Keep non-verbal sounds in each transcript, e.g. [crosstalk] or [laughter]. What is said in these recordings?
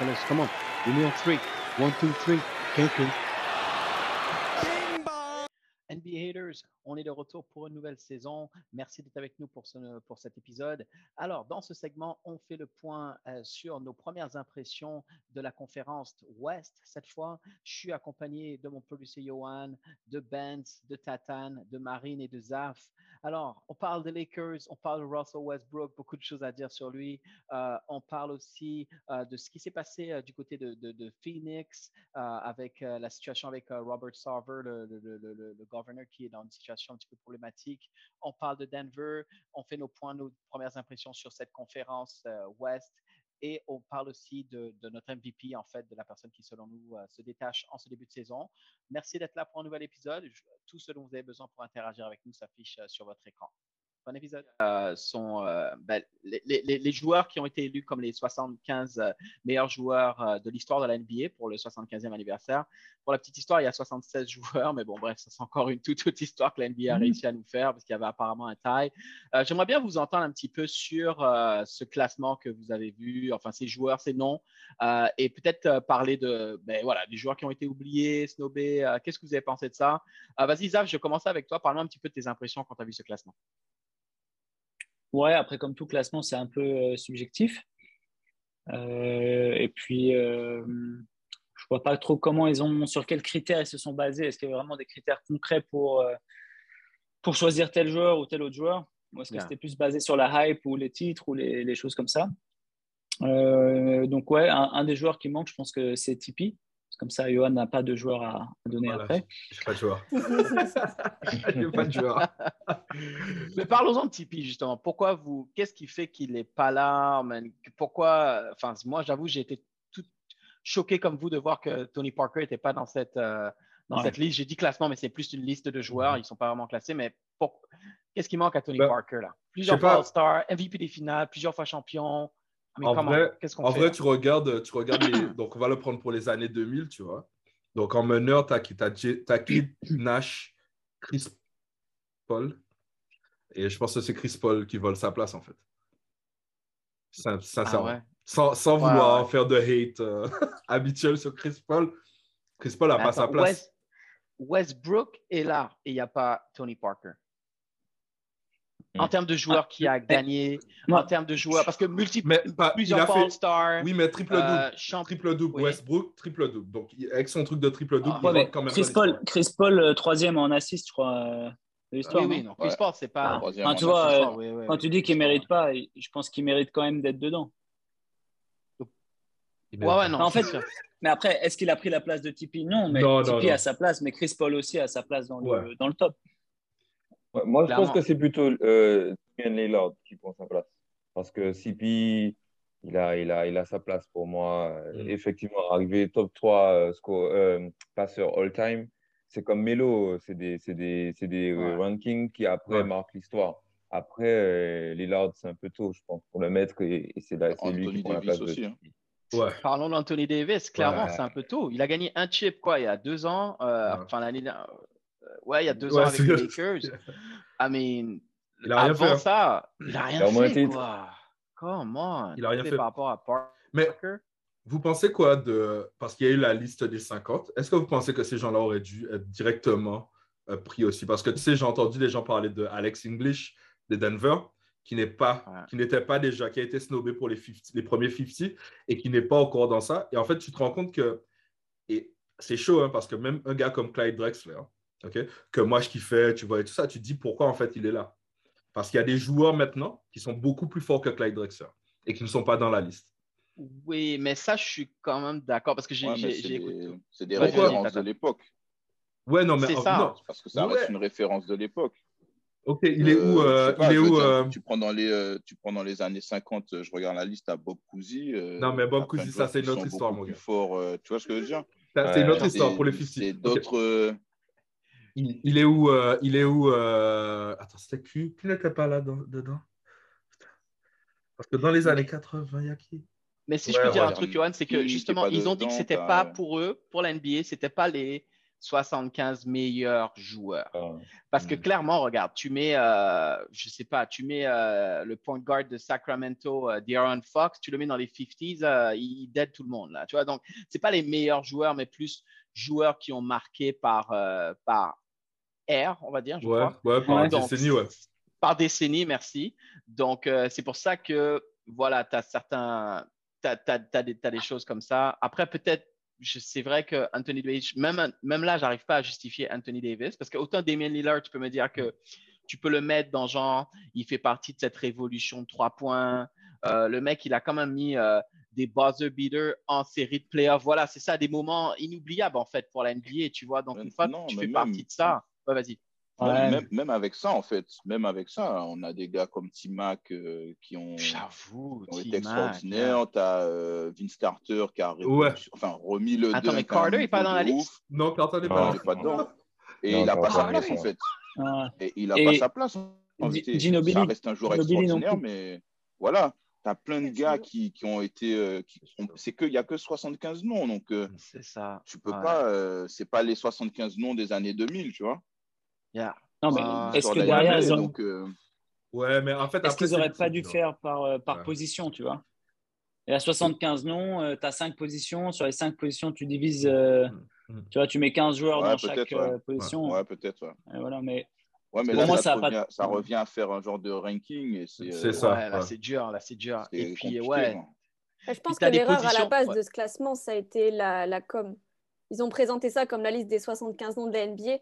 Fellas, come on. Give me on three. One, two, three. Quelqu'un. NBA Haters, on est de retour pour une nouvelle saison. Merci d'être avec nous pour, pour cet épisode. Alors, dans ce segment, on fait le point euh, sur nos premières impressions de la conférence Ouest. Cette fois, je suis accompagné de mon producer Johan, de Benz, de Tatane, de Marine et de Zaf. Alors, on parle des Lakers, on parle de Russell Westbrook, beaucoup de choses à dire sur lui. Euh, on parle aussi euh, de ce qui s'est passé du côté de, Phoenix avec la situation avec Robert Sarver, le, le, governor qui est dans une situation un petit peu problématique. On parle de Denver, on fait nos points, nos premières impressions sur cette conférence euh, Ouest. Et on parle aussi de, notre MVP, en fait, de la personne qui, selon nous, euh, se détache en ce début de saison. Merci d'être là pour un nouvel épisode. Tout ce dont vous avez besoin pour interagir avec nous s'affiche euh, sur votre écran. Bon épisode. Euh, sont euh, ben, les, les, les, joueurs qui ont été élus comme les 75 euh, meilleurs joueurs de l'histoire de la NBA pour le 75e anniversaire. Pour la petite histoire, il y a 76 [laughs] joueurs, mais bon, bref, ça c'est encore une toute autre histoire que la NBA a Mhm. réussi à nous faire parce qu'il y avait apparemment un taille. Euh, J'aimerais bien vous entendre un petit peu sur ce classement que vous avez vu, enfin ces joueurs, ces noms, et peut-être parler de, ben voilà, des joueurs qui ont été oubliés, snobés. Qu'est-ce que vous avez pensé de ça? Vas-y, Zaf, je vais commencer avec toi. Parle-moi un petit peu de tes impressions quand tu as vu ce classement. Ouais, après, comme tout classement, c'est un peu euh, subjectif. Euh, et puis, euh, je vois pas trop comment ils ont, sur quels critères ils se sont basés. Est-ce qu'il y a vraiment des critères concrets pour, pour choisir tel joueur ou tel autre joueur? Ou est-ce que c'était plus basé sur la hype ou les titres ou les, les choses comme ça? Euh, Donc, ouais, un, un des joueurs qui manque, je pense que c'est Tipeee. Comme ça, Johan n'a pas de joueur à, à donner Voilà, après. J'ai pas de joueur. J'ai pas de joueur. [laughs] [laughs] [laughs] Mais parlons-en de Tipeee, justement. Pourquoi vous, qu'est-ce qui fait qu'il n'est pas là man? Pourquoi, enfin, moi, j'avoue, j'ai été tout choqué comme vous de voir que Tony Parker n'était pas dans cette, euh, dans Ouais. cette liste. J'ai dit classement, mais c'est plus une liste de joueurs. Ils ne sont pas vraiment classés. Mais pour- qu'est-ce qui manque à Tony Ben, Parker, là? Plusieurs je sais pas. fois All-Star, MVP des finales, plusieurs fois champion. Mais En comment? vrai- Qu'est-ce qu'on En fait? vrai, tu regardes, tu regardes les... [coughs] donc on va le prendre pour les années 2000, tu vois. Donc en meneur, tu as, qui Kid [coughs] Nash, Chris Paul. Et je pense que c'est Chris Paul qui vole sa place, en fait. Sin- Ah Sincèrement. ouais. Sans, vouloir ouais. faire de hate euh, [laughs] habituel sur Chris Paul. Chris Paul n'a pas sa place. West- Westbrook est là et il n'y a pas Tony Parker. En Hmm. termes de joueurs qui a gagné, en termes de joueurs, parce que multi, Mais pas- il plusieurs fait. All-Star, Oui, mais triple-double. euh, champ- Triple-double. Oui. Westbrook, triple-double. Donc il- avec son truc de triple-double, Ah, il Ouais, quand même Chris Paul. Chris Paul, euh, troisième en assist, je crois, euh, de l'histoire. Oui, oui, non. Chris Ouais. Paul, c'est pas. Ah, Troisième enfin, en tu vois, assist. euh, Oui, oui, Quand oui. tu dis qu'il mérite pas, je pense qu'il mérite quand même d'être dedans. Ouais, ouais, non. en fait. Mais après, est-ce qu'il a pris la place de Tipeee? Non, mais Non, non, Tipeee non. a sa place, mais Chris Paul aussi a sa place dans le, Ouais. dans le top. Ouais, moi, je Clairement. pense que c'est plutôt euh, Lillard qui prend sa place. Parce que CP, il a, il a, il a sa place pour moi. Euh, Mm. Effectivement, arriver top 3 euh, score, euh, passeur all-time, c'est comme Melo. C'est des, c'est des, c'est des euh, Ouais. rankings qui, après, Ouais. marquent l'histoire. Après, euh, Lillard, c'est un peu tôt, je pense, pour le mettre. Et, et c'est lui Anthony qui prend la place aussi, de hein. Ouais. Parlons d'Anthony Davis. Clairement, Ouais. c'est un peu tôt. Il a gagné un chip, quoi, il y a deux ans. euh, Ouais. Enfin, l'année dernière. euh, Ouais, il y a deux Ouais, ans avec les Lakers. I mean, Il a rien avant fait, hein. ça, il a rien Il a fait, quoi. Come on. Il a rien fait. Par rapport à Parker. Mais vous pensez quoi de. Parce qu'il y a eu la liste des 50. Est-ce que vous pensez que ces gens-là auraient dû être directement euh, pris aussi? Parce que tu sais, j'ai entendu des gens parler de Alex English de Denver, qui n'est pas, Ouais. qui n'était pas déjà, qui a été snobé pour les, 50 les premiers 50 et qui n'est pas encore dans ça. Et en fait, tu te rends compte que. Et c'est chaud, hein, parce que même un gars comme Clyde Drexler, ok, que moi je kiffais, tu vois, et tout ça, tu te dis pourquoi en fait il est là. Parce qu'il y a des joueurs maintenant qui sont beaucoup plus forts que Clyde Drexler et qui ne sont pas dans la liste. Oui, mais ça, je suis quand même d'accord parce que j'ai Ouais, c'est écouté. des, c'est références de l'époque. Ouais, non, mais C'est en- ça. non, Parce que ça Ouais. reste une référence de l'époque. Ok, il est où, Euh, pas, il est où dire, euh, tu, prends dans les, euh, tu prends dans les années 50, euh, je regarde la liste à Bob Cousy. euh, Non, mais Bob Cousy, ça, c'est une autre histoire, mon gars. euh, tu vois ce que je veux dire? C'est une autre histoire C'est- pour les C'est 50. Ok. d'autres. euh, Il, il est où euh, Il est où euh, Attends, c'était qui Qui n'était pas là dans- dedans? Parce que dans les années 80, il y a qui? Mais si Ouais, je peux dire ouais. un truc, Johan, c'est que justement, ils ont dit que c'était pas pour eux, pour la NBA, c'était pas les 75 meilleurs joueurs. Ah. Parce que Mm. clairement, regarde, tu mets, euh, je sais pas, tu mets euh, le point guard de Sacramento, euh, De'Aaron Fox, tu le mets dans les 50s, euh, il dead tout le monde là. Tu vois, donc c'est pas les meilleurs joueurs, mais plus joueurs qui ont marqué par euh, par air, on va dire, je Ouais, crois. ouais, par. Donc, décennie, ouais. Par décennie, merci. Donc, euh, c'est pour ça que, voilà, tu as certains. Tu as, des, t'as des choses comme ça. Après, peut-être, c'est vrai que Anthony Davis, même, même là, j'arrive pas à justifier Anthony Davis parce que autant Damien Lillard, tu peux me dire que tu peux le mettre dans genre, il fait partie de cette révolution de trois points. Euh, le mec, il a quand même mis euh, des buzzer beaters en série de playoffs. Voilà, c'est ça, des moments inoubliables en fait pour la NBA, tu vois. Donc, une fois non, que tu fais même- partie de ça, ouais, vas-y. Même, Ouais. même, même avec ça, en fait, même avec ça, on a des gars comme T-Mac euh, qui ont, qui ont été extraordinaires. Tu as Vince Carter qui a Ouais. enfin, remis le Attends, mais Carter, il est pas dans la liste? Non, Carter n'est pas n'est pas dedans. Et Non, il n'a pas sa place, en fait. Ouais. Et il n'a pas sa place en vérité. Ginobili- Ça reste un joueur non extraordinaire, mais voilà. Tu as plein de gars qui, qui ont été. euh, qui C'est qu'il n'y a que 75 noms. Donc, euh, C'est ça. tu peux Ouais. pas. euh, c'est pas les 75 noms des années 2000, tu vois. Yeah. Non, mais est-ce que derrière, ils ont- donc, euh, Ouais, mais en fait, est-ce après, qu'ils n'auraient pas dû faire par, euh, par Ouais. position, tu vois? Il y a 75 noms, tu as 5 positions. Sur les 5 positions, tu divises, euh, Mm. tu vois, tu mets 15 joueurs Ouais, dans chaque ouais. euh, position. ouais, peut-être. Ouais. Et voilà, mais Ouais, mais là, moi, ça, pas- revient, ça revient à faire un genre de ranking. C'est euh, ça. ouais, là, ouais. c'est dur, là, c'est dur. Et puis, ouais. Je pense que l'erreur à la base ouais. de ce classement, ça a été la, la com. Ils ont présenté ça comme la liste des 75 noms de la NBA.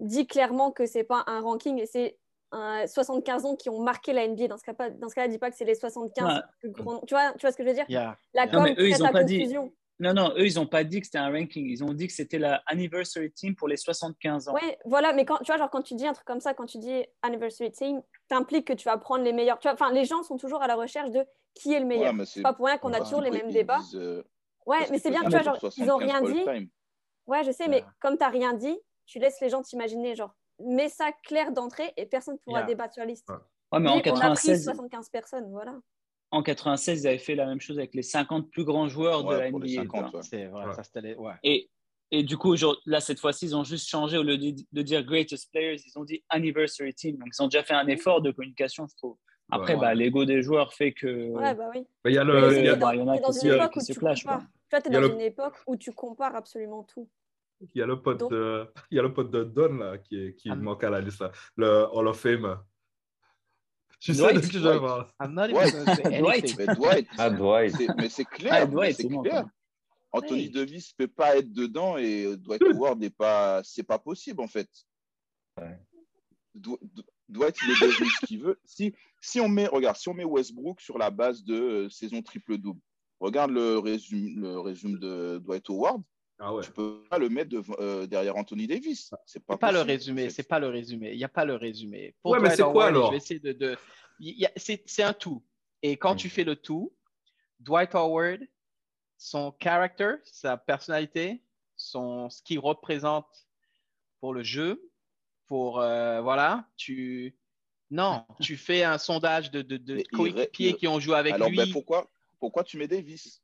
Dit clairement que c'est pas un ranking et c'est un 75 noms qui ont marqué la NBA. Dans ce cas-là, dans ce cas dis pas que c'est les 75 Ouais. plus grands noms. Tu vois, tu vois ce que je veux dire? Yeah. La Non, com mais eux, ils ont dit- confusion. Non, non, eux, ils n'ont pas dit que c'était un ranking. Ils ont dit que c'était la anniversary team pour les 75 ans. Ouais, voilà, mais quand tu vois, genre quand tu dis un truc comme ça, quand tu dis anniversary team, t'impliques que tu vas prendre les meilleurs. Tu vois, enfin, les gens sont toujours à la recherche de qui est le meilleur. Ouais, c'est pas pour rien qu'on a toujours les mêmes débats. disent, euh, Ouais, parce mais c'est bien, tu vois, genre, ils ont 75 rien dit. all-time. Ouais, je sais, mais comme t'as rien dit, tu laisses les gens t'imaginer, genre, mets ça clair d'entrée et personne ne pourra Yeah. débattre sur la liste. Ouais. Ouais, mais en on a pris 96, 75 personnes, voilà. En 96, ils avaient fait la même chose avec les 50 plus grands joueurs de la les NBA. 50, tu vois. ouais. C'est vrai, Ouais. ça c'était les... ouais. Et, et du coup, là, cette fois-ci, ils ont juste changé, au lieu de, de dire greatest players, ils ont dit anniversary team. Donc, ils ont déjà fait un effort de communication, je trouve. Après, Ouais. bah, l'ego des joueurs fait que. Ouais, bah oui. Il y a le. il y y y dans le- une époque où tu compares absolument tout. Il y a le pote Donc- de, il y a le pote de Don là, qui, est- qui Ah, manque à la liste, là. le Hall of Fame. Tu sais de qui je Dwight. parle. I'm not even Ouais. gonna say Dwight. anything. Mais Dwight, Ah, Dwight. c'est- mais c'est clair. Ah, Dwight, c'est bon, clair. Anthony Oui. Davis ne peut pas être dedans et Dwight Howard n'est pas. C'est pas possible en fait. Ouais. Dwight, il est devenu ce qu'il veut. Si, si on met, regarde, si on met Westbrook sur la base de euh, saison triple-double, regarde le résumé, le résumé de Dwight Howard, Ah ouais. tu peux pas le mettre euh, derrière Anthony Davis. C'est pas pas le résumé, c'est pas le résumé. Il n'y a pas le résumé. Pour Ouais, mais Dwight c'est quoi, alors Je vais essayer de. de... il y a- C'est un tout. Et quand tu fais le tout, Dwight Howard, son character, sa personnalité, son, ce qu'il représente pour le jeu, pour. euh, voilà, tu. Non, tu fais un sondage de, de, de Mais il coéquipiers qui ont joué avec Alors, lui. ben, pourquoi, pourquoi tu mets Davis?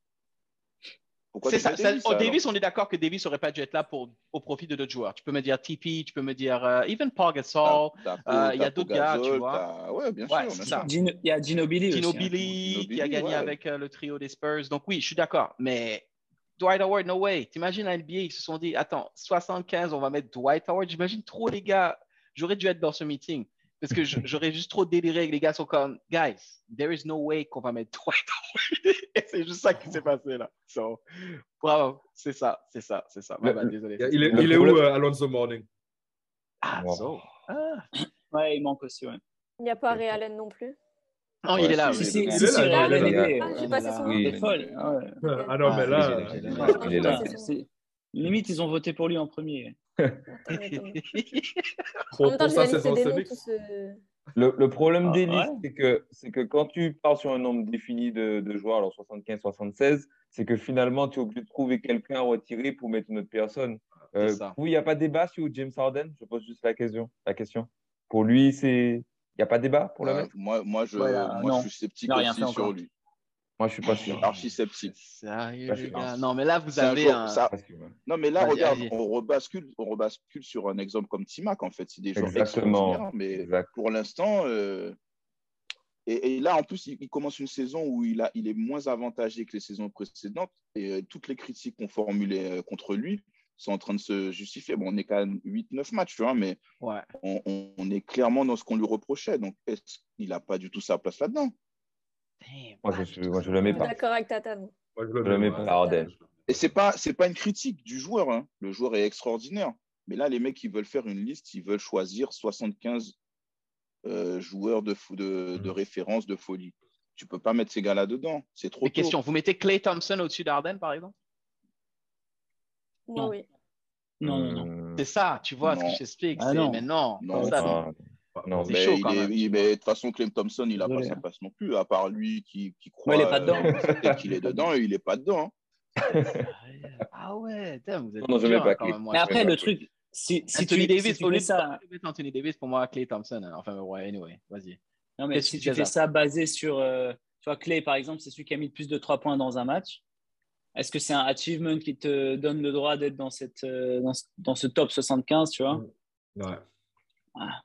Pourquoi C'est ça. ça- Davis, oh, on est d'accord que Davis n'aurait pas dû être là pour, au profit de d'autres joueurs. Tu peux me dire TP, tu peux me dire euh, even Paul Gasol, euh, il y a d'autres gars, tu vois. Ouais, bien Ouais, sûr. bien ça. Gino- Il y a Ginobili aussi. hein. Ginobili qui a gagné ouais. avec euh, le trio des Spurs. Donc oui, je suis d'accord. Mais Dwight Howard, no way. T'imagines la NBA, ils se sont dit, attends, 75, on va mettre Dwight Howard. J'imagine trop les gars. J'aurais dû être dans ce meeting. Parce que j'aurais juste trop déliré. Les gars sont comme, guys, there is no way qu'on va mettre Howard. Et c'est juste ça qui s'est passé là. So, bravo. C'est ça, c'est ça, c'est ça. Ouais, bah, désolé. Il est, il où euh, Alonso Morning Ah, Wow. so. Ah. Ouais, il manque aussi, ouais. Il n'y a pas Ray Allen non plus. Non, Ouais, il est là. si, oui. si, Si, est là, Ray il est Allen, là. il est- Ah, j'ai passé là. son nom. Il est folle. ah. Ah non, mais Ah, là. il est- euh, là. Là. Limite, ils ont voté pour lui en premier. [laughs] En même temps, Le, le problème Ah, des ouais. listes, c'est que, c'est que quand tu pars sur un nombre défini de, de joueurs, alors 75, 76, c'est que finalement, tu es obligé de trouver quelqu'un à retirer pour mettre une autre personne. Euh, oui, il n'y a pas de débat sur James Harden? Je pose juste la question. La question. Pour lui, c'est. Il n'y a pas de débat pour le Euh, mettre moi, moi, je, Voilà, moi non. je suis sceptique rien aussi sur lui. Moi, je suis pas sûr. archi sceptique. Sérieux, les gars. Non, mais là, vous un avez joueur- un. ça-. Non, mais là, regarde, on rebascule, on rebascule sur un exemple comme Timac, en fait. C'est des joueurs Exactement. extraordinaires, mais Exact. pour l'instant, euh, et, et là, en plus, il, il commence une saison où il, a, il est moins avantagé que les saisons précédentes, et euh, toutes les critiques qu'on formulait euh, contre lui sont en train de se justifier. Bon, on est qu'à 8-9 matchs, tu vois, mais Ouais. on- on est clairement dans ce qu'on lui reprochait. Donc, est-ce qu'il n'a pas du tout sa place là-dedans? Damn, Moi, je moi, le mets pas. d'accord avec Tatane. Moi, Je le mets pas. Et c'est pas c'est pas une critique du joueur. hein. Le joueur est extraordinaire. Mais là, les mecs, ils veulent faire une liste, ils veulent choisir 75 euh, joueurs de, fo- de, de référence de folie. Tu peux pas mettre ces gars-là dedans. C'est trop Mais tôt. question, vous mettez Clay Thompson au-dessus d'Arden, par exemple? Non. oui. Non, non, non. C'est ça, tu vois ce que j'explique. Ah non. mais non, Non, ça, non, C'est chaud quand même, mais de toute façon, Clem Thompson, il n'a pas sa hein. place non plus, à part lui qui, qui croit Ouais, il est pas euh, [laughs] dedans. tête qu'il est dedans et il n'est pas dedans. hein. [laughs] Ah ouais, damn, vous êtes Non, je mets pas hein, quand Clay. même, moi, Mais après, le truc, si, si Anthony tu, Davis, si tu au lieu fais de ça, Anthony Davis, pour moi, Clay Thompson. hein. Enfin, ouais, anyway, vas-y. non, mais si tu fais ça basé sur, euh, tu vois, Clay, par exemple, c'est celui qui a mis le plus de 3 points dans un match. Est-ce que c'est un achievement qui te donne le droit d'être dans, cette, euh, dans, ce, dans ce top 75, tu vois? Ouais,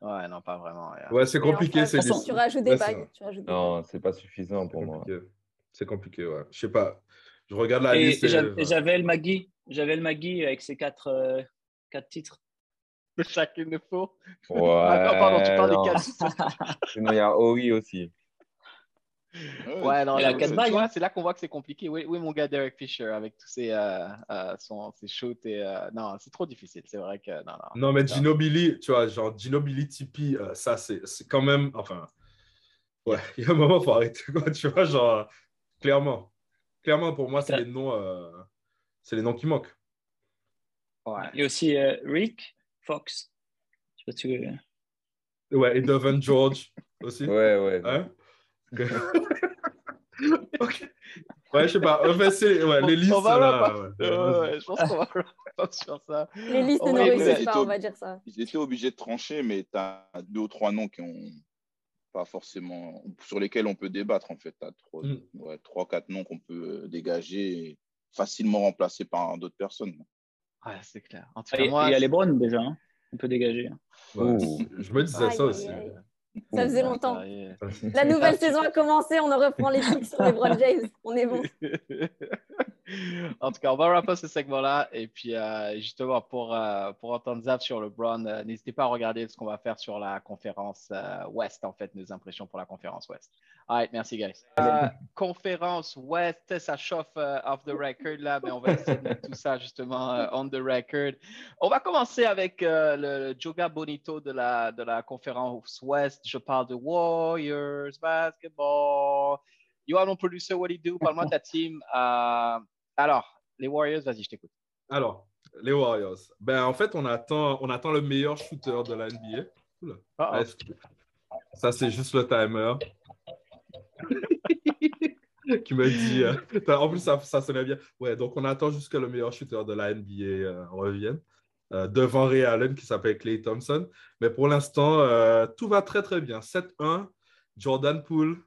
Ouais, non, pas vraiment. yeah. Ouais, c'est compliqué. ces façon. Tu rajoutes des Ouais, c'est bagues. non, c'est pas suffisant pour moi. C'est compliqué, ouais. Je sais pas. Je regarde la Et, liste. j'avais le Magui, j'avais le Magui avec ses 4 quatre, euh, quatre titres. [laughs] Chacun de faux. Ouais, Ah, non, pardon, tu parles non. des quatre. Sinon, il y a Ori aussi. Ouais, non, Il a j'avoue, quatre tu bagues, vois, hein. c'est là qu'on voit que c'est compliqué. Oui, oui, mon gars Derek Fisher, avec tous ses, euh, euh, son, ses shoots et. euh, non, c'est trop difficile. C'est vrai que. Non, non. Non, mais Ça. Ginobili, tu vois, genre Ginobili, Tipeee, euh, ça, c'est c'est quand même. Enfin, ouais, [laughs] il y a un moment, il faut arrêter. Quoi, tu vois, genre, clairement. Clairement, pour moi, c'est les noms. euh, c'est les noms qui manquent. Ouais. Il y a aussi euh, Rick Fox. Je sais pas si tu- Ouais, et Devin George aussi. Ouais, ouais. Hein [laughs] Ok. Ouais, je sais pas. Enfin, c'est- ouais, les listes, on va là. pas- ouais. Ouais, ouais, je pense qu'on va [laughs] pas sur ça. Les listes On ne réussissent Et pas, on va dire ça. Ils étaient obligés de trancher, mais tu as deux ou trois noms qui ont pas forcément sur lesquels on peut débattre en fait. Tu as trois, Mm. ouais, trois, quatre noms qu'on peut dégager et facilement remplacer par d'autres personnes. Ouais, c'est clair. En tout cas, Il y a- moi. il y a les Browns déjà, hein. on peut dégager. Ouais, Ouh. Je me disais ça aïe, aussi. aïe. Ça faisait longtemps. La nouvelle saison a commencé, on en reprend les trucs sur LeBron James. On est bon. [laughs] [laughs] en tout cas, on va wrap ce segment-là. Et puis, euh, justement, pour, euh, pour entendre Zaf sur le Brown, euh, n'hésitez pas à regarder ce qu'on va faire sur la conférence euh, Ouest, en fait, nos impressions pour la conférence Ouest. All right, merci, guys. Conférence Ouest, ça chauffe off the record, là, mais on va essayer de mettre tout ça, justement, on the record. On va commencer avec le, Joga Bonito de la, de la conférence Ouest. Je parle de Warriors, basketball. You are mon producer, what do you do? Parle-moi de ta team. Alors, les Warriors, vas-y, je t'écoute. Alors, les Warriors. Ben, en fait, on attend, on attend le meilleur shooter de la NBA. Oula. Ça, c'est juste le timer. [laughs] qui me dit. euh, en plus, ça, ça sonnait bien. Ouais, donc on attend juste que le meilleur shooter de la NBA euh, revienne. euh, devant Ray Allen qui s'appelle Clay Thompson. Mais pour l'instant, tout va très très bien. 7-1. Jordan Poole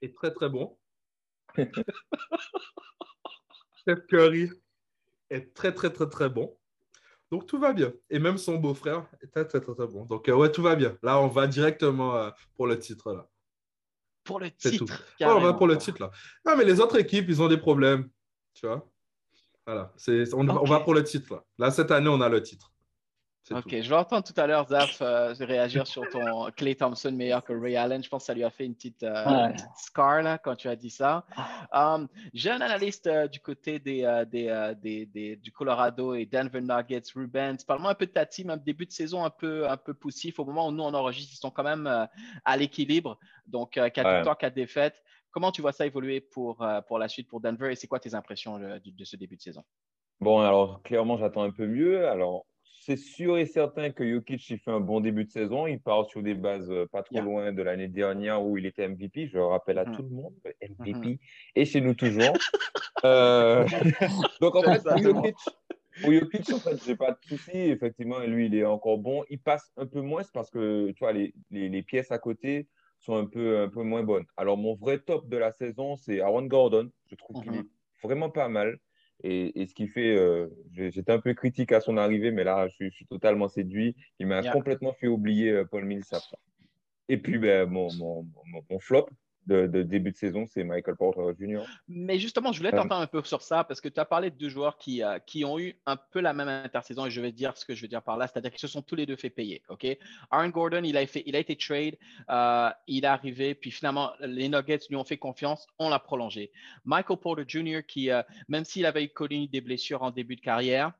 est très très bon. [laughs] Steph Curry est très très très très bon. Donc tout va bien. Et même son beau-frère est très très très, très bon. Donc euh, ouais, tout va bien. Là, on va directement euh, pour le titre. Là. Pour le titre. tout. Ouais, on va pour le titre là. Non, mais les autres équipes, ils ont des problèmes. Tu vois Voilà. C'est, on, va pour le titre là. Là, cette année, on a le titre. Ok, tout. je vais entendre tout à l'heure Zaf euh, réagir sur ton Clay Thompson meilleur que Ray Allen. Je pense que ça lui a fait une petite, euh, Ouais. une petite scar là, quand tu as dit ça. Um, J'ai un analyste euh, du côté des, euh, des, euh, des- des- du Colorado et Denver Nuggets, Rubens. Parle-moi un peu de ta team, un début de saison un peu, un peu poussif. Au moment où nous on enregistre, ils sont quand même euh, à l'équilibre. Donc, euh, 4 Ouais. victoires, 4 défaites. Comment tu vois ça évoluer pour, euh, pour la suite pour Denver et c'est quoi tes impressions euh, du- de ce début de saison? Bon, alors clairement, j'attends un peu mieux. Alors, c'est sûr et certain que Jokic il fait un bon début de saison. Il part sur des bases euh, pas trop Yeah. loin de l'année dernière où il était MVP. Je le rappelle à Mhm. tout le monde, le MVP Mhm. et chez nous toujours. Euh, [laughs] Donc en fait. Jokic, pour Jokic, en fait, j'ai pas de souci. Effectivement, lui, il est encore bon. Il passe un peu moins parce que tu vois les, les, les pièces à côté sont un peu un peu moins bonnes. Alors mon vrai top de la saison, c'est Aaron Gordon. Je trouve qu'il Mhm. est vraiment pas mal. Et, et ce qui fait, euh, j'étais un peu critique à son arrivée, mais là, je, suis- je suis totalement séduit. Il m'a Yeah. complètement fait oublier euh, Paul Millsap. Et puis, ben, mon, mon, mon, mon flop de, de début de saison, c'est Michael Porter Jr. Mais justement, je voulais Euh. t'entendre un peu sur ça parce que tu as parlé de deux joueurs qui, euh, qui ont eu un peu la même intersaison et je vais dire ce que je veux dire par là, c'est-à-dire qu'ils se sont tous les deux fait payer. ok? Aaron Gordon, il a, fait, il a été trade, euh, il est arrivé, puis finalement, les Nuggets lui ont fait confiance, on l'a prolongé. Michael Porter Jr., qui, euh, même s'il avait connu des blessures en début de carrière,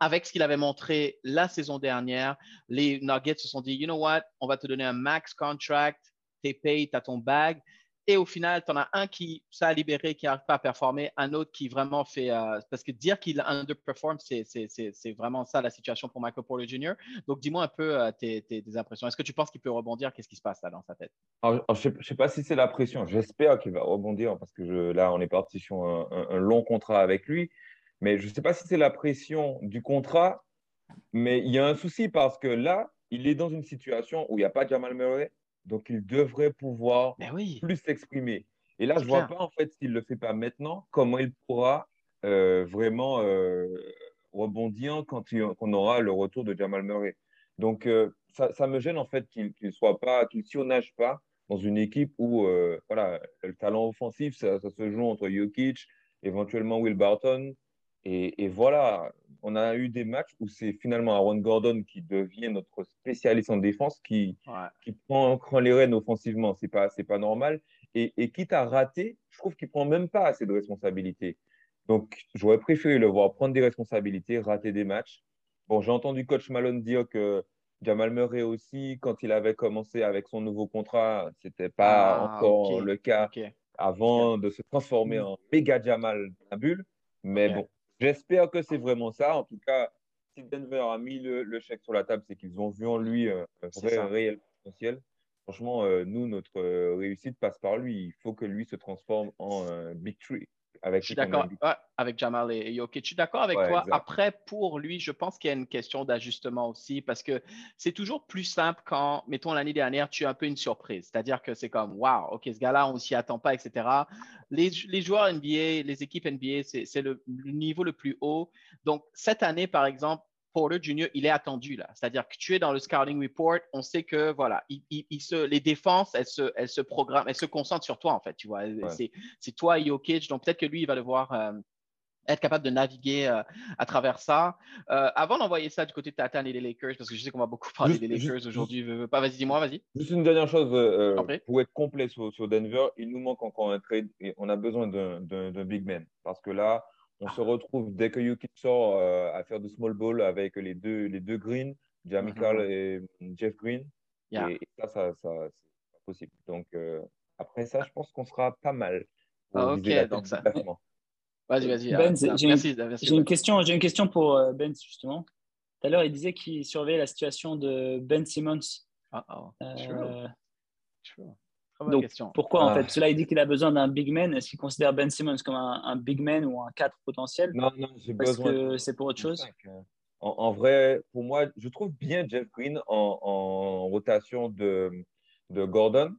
avec ce qu'il avait montré la saison dernière, les Nuggets se sont dit, you know what, on va te donner un max contract, t'es payé, tu as ton bag. Et au final, tu en as un qui ça a libéré, qui n'arrive pas à performer, un autre qui vraiment fait. euh, parce que dire qu'il underperform, c'est vraiment ça la situation pour Michael Porter Jr. Donc, dis-moi un peu euh, tes, tes- impressions. Est-ce que tu penses qu'il peut rebondir? Qu'est-ce qui se passe là dans sa tête? Je ne sais, pas si c'est la pression. J'espère qu'il va rebondir parce que là, on est parti sur un long contrat avec lui. Mais je ne sais pas si c'est la pression du contrat. Mais il y a un souci parce que là, il est dans une situation où il n'y a pas Jamal Murray. Donc, il devrait pouvoir Ben oui. plus s'exprimer. Et là, je ne vois pas, en fait, s'il ne le fait pas maintenant, comment il pourra euh, vraiment euh, rebondir quand il, qu'on aura le retour de Jamal Murray. Donc, euh, ça, ça me gêne, en fait, qu'il qu'il soit pas, qu'il surnage pas dans une équipe où voilà, le talent offensif, ça, ça se joue entre Jokic, éventuellement Will Barton. Et, et voilà, on a eu des matchs où c'est finalement Aaron Gordon qui devient notre spécialiste en défense, qui, Ouais. qui prend, prend les rênes offensivement. C'est pas, c'est pas normal. Et, et quitte à rater, je trouve qu'il prend même pas assez de responsabilités. Donc, j'aurais préféré le voir prendre des responsabilités, rater des matchs. Bon, j'ai entendu coach Malone dire que Jamal Murray aussi, quand il avait commencé avec son nouveau contrat, c'était pas Ah, encore le cas avant de se transformer en méga Jamal la bulle. Mais bon, j'espère que c'est vraiment ça. En tout cas, si Denver a mis le, le chèque sur la table, c'est qu'ils ont vu en lui euh, un vrai, réel potentiel. Franchement, euh, nous, notre euh, réussite passe par lui. Il faut que lui se transforme en euh, Big Tree. Avec Je suis d'accord ouais, avec Jamal et et Jokic. Je suis d'accord avec Ouais, toi. exact. Après, pour lui, je pense qu'il y a une question d'ajustement aussi parce que c'est toujours plus simple quand, mettons, l'année dernière, tu as un peu une surprise. C'est-à-dire que c'est comme, waouh, OK, ce gars-là, on s'y attend pas, etc. Les, les joueurs NBA, les équipes NBA, c'est c'est le, le niveau le plus haut. Donc, cette année, par exemple, Porter Jr., il est attendu là. C'est-à-dire que tu es dans le scouting report, on sait que voilà, il, il- il se, les défenses, elles se, elles se programment, elles se concentrent sur toi en fait. Tu vois, Ouais. c'est toi et Jokic. Donc peut-être que lui, il va devoir euh, être capable de naviguer euh, à travers ça. Euh, avant d'envoyer ça du côté de Tatane et des Lakers, parce que je sais qu'on va beaucoup parler Juste- des Lakers aujourd'hui. pas, vas-y, dis-moi, vas-y. Juste une dernière chose, pour être complet sur, sur Denver, il nous manque encore un trade et on a besoin d'un big man. Parce que là, on se retrouve dès que Yuki sort euh, à faire du small ball avec les deux, les deux Green, Jamichael et Jeff Green. Mhm. Yeah. Et, et ça, ça, ça c'est pas possible. Donc euh, après ça, je pense qu'on sera pas mal. Ah, ok, donc ça-. [laughs] Vas-y, vas-y. Ben, euh, j'ai- merci, merci. J'ai une question, j'ai une question pour Ben justement. Tout à l'heure, il disait qu'il surveillait la situation de Ben Simmons. Ah, ah, Euh, True. true. Très bonne donc, question. pourquoi en Ah. fait? Cela, il dit qu'il a besoin d'un big man. Est-ce qu'il considère Ben Simmons comme un, un big man ou un 4 potentiel? Non, non, j'ai Parce besoin. que de- c'est pour autre chose hein. En, en vrai, pour moi, je trouve bien Jeff Green en, en rotation de, de Gordon.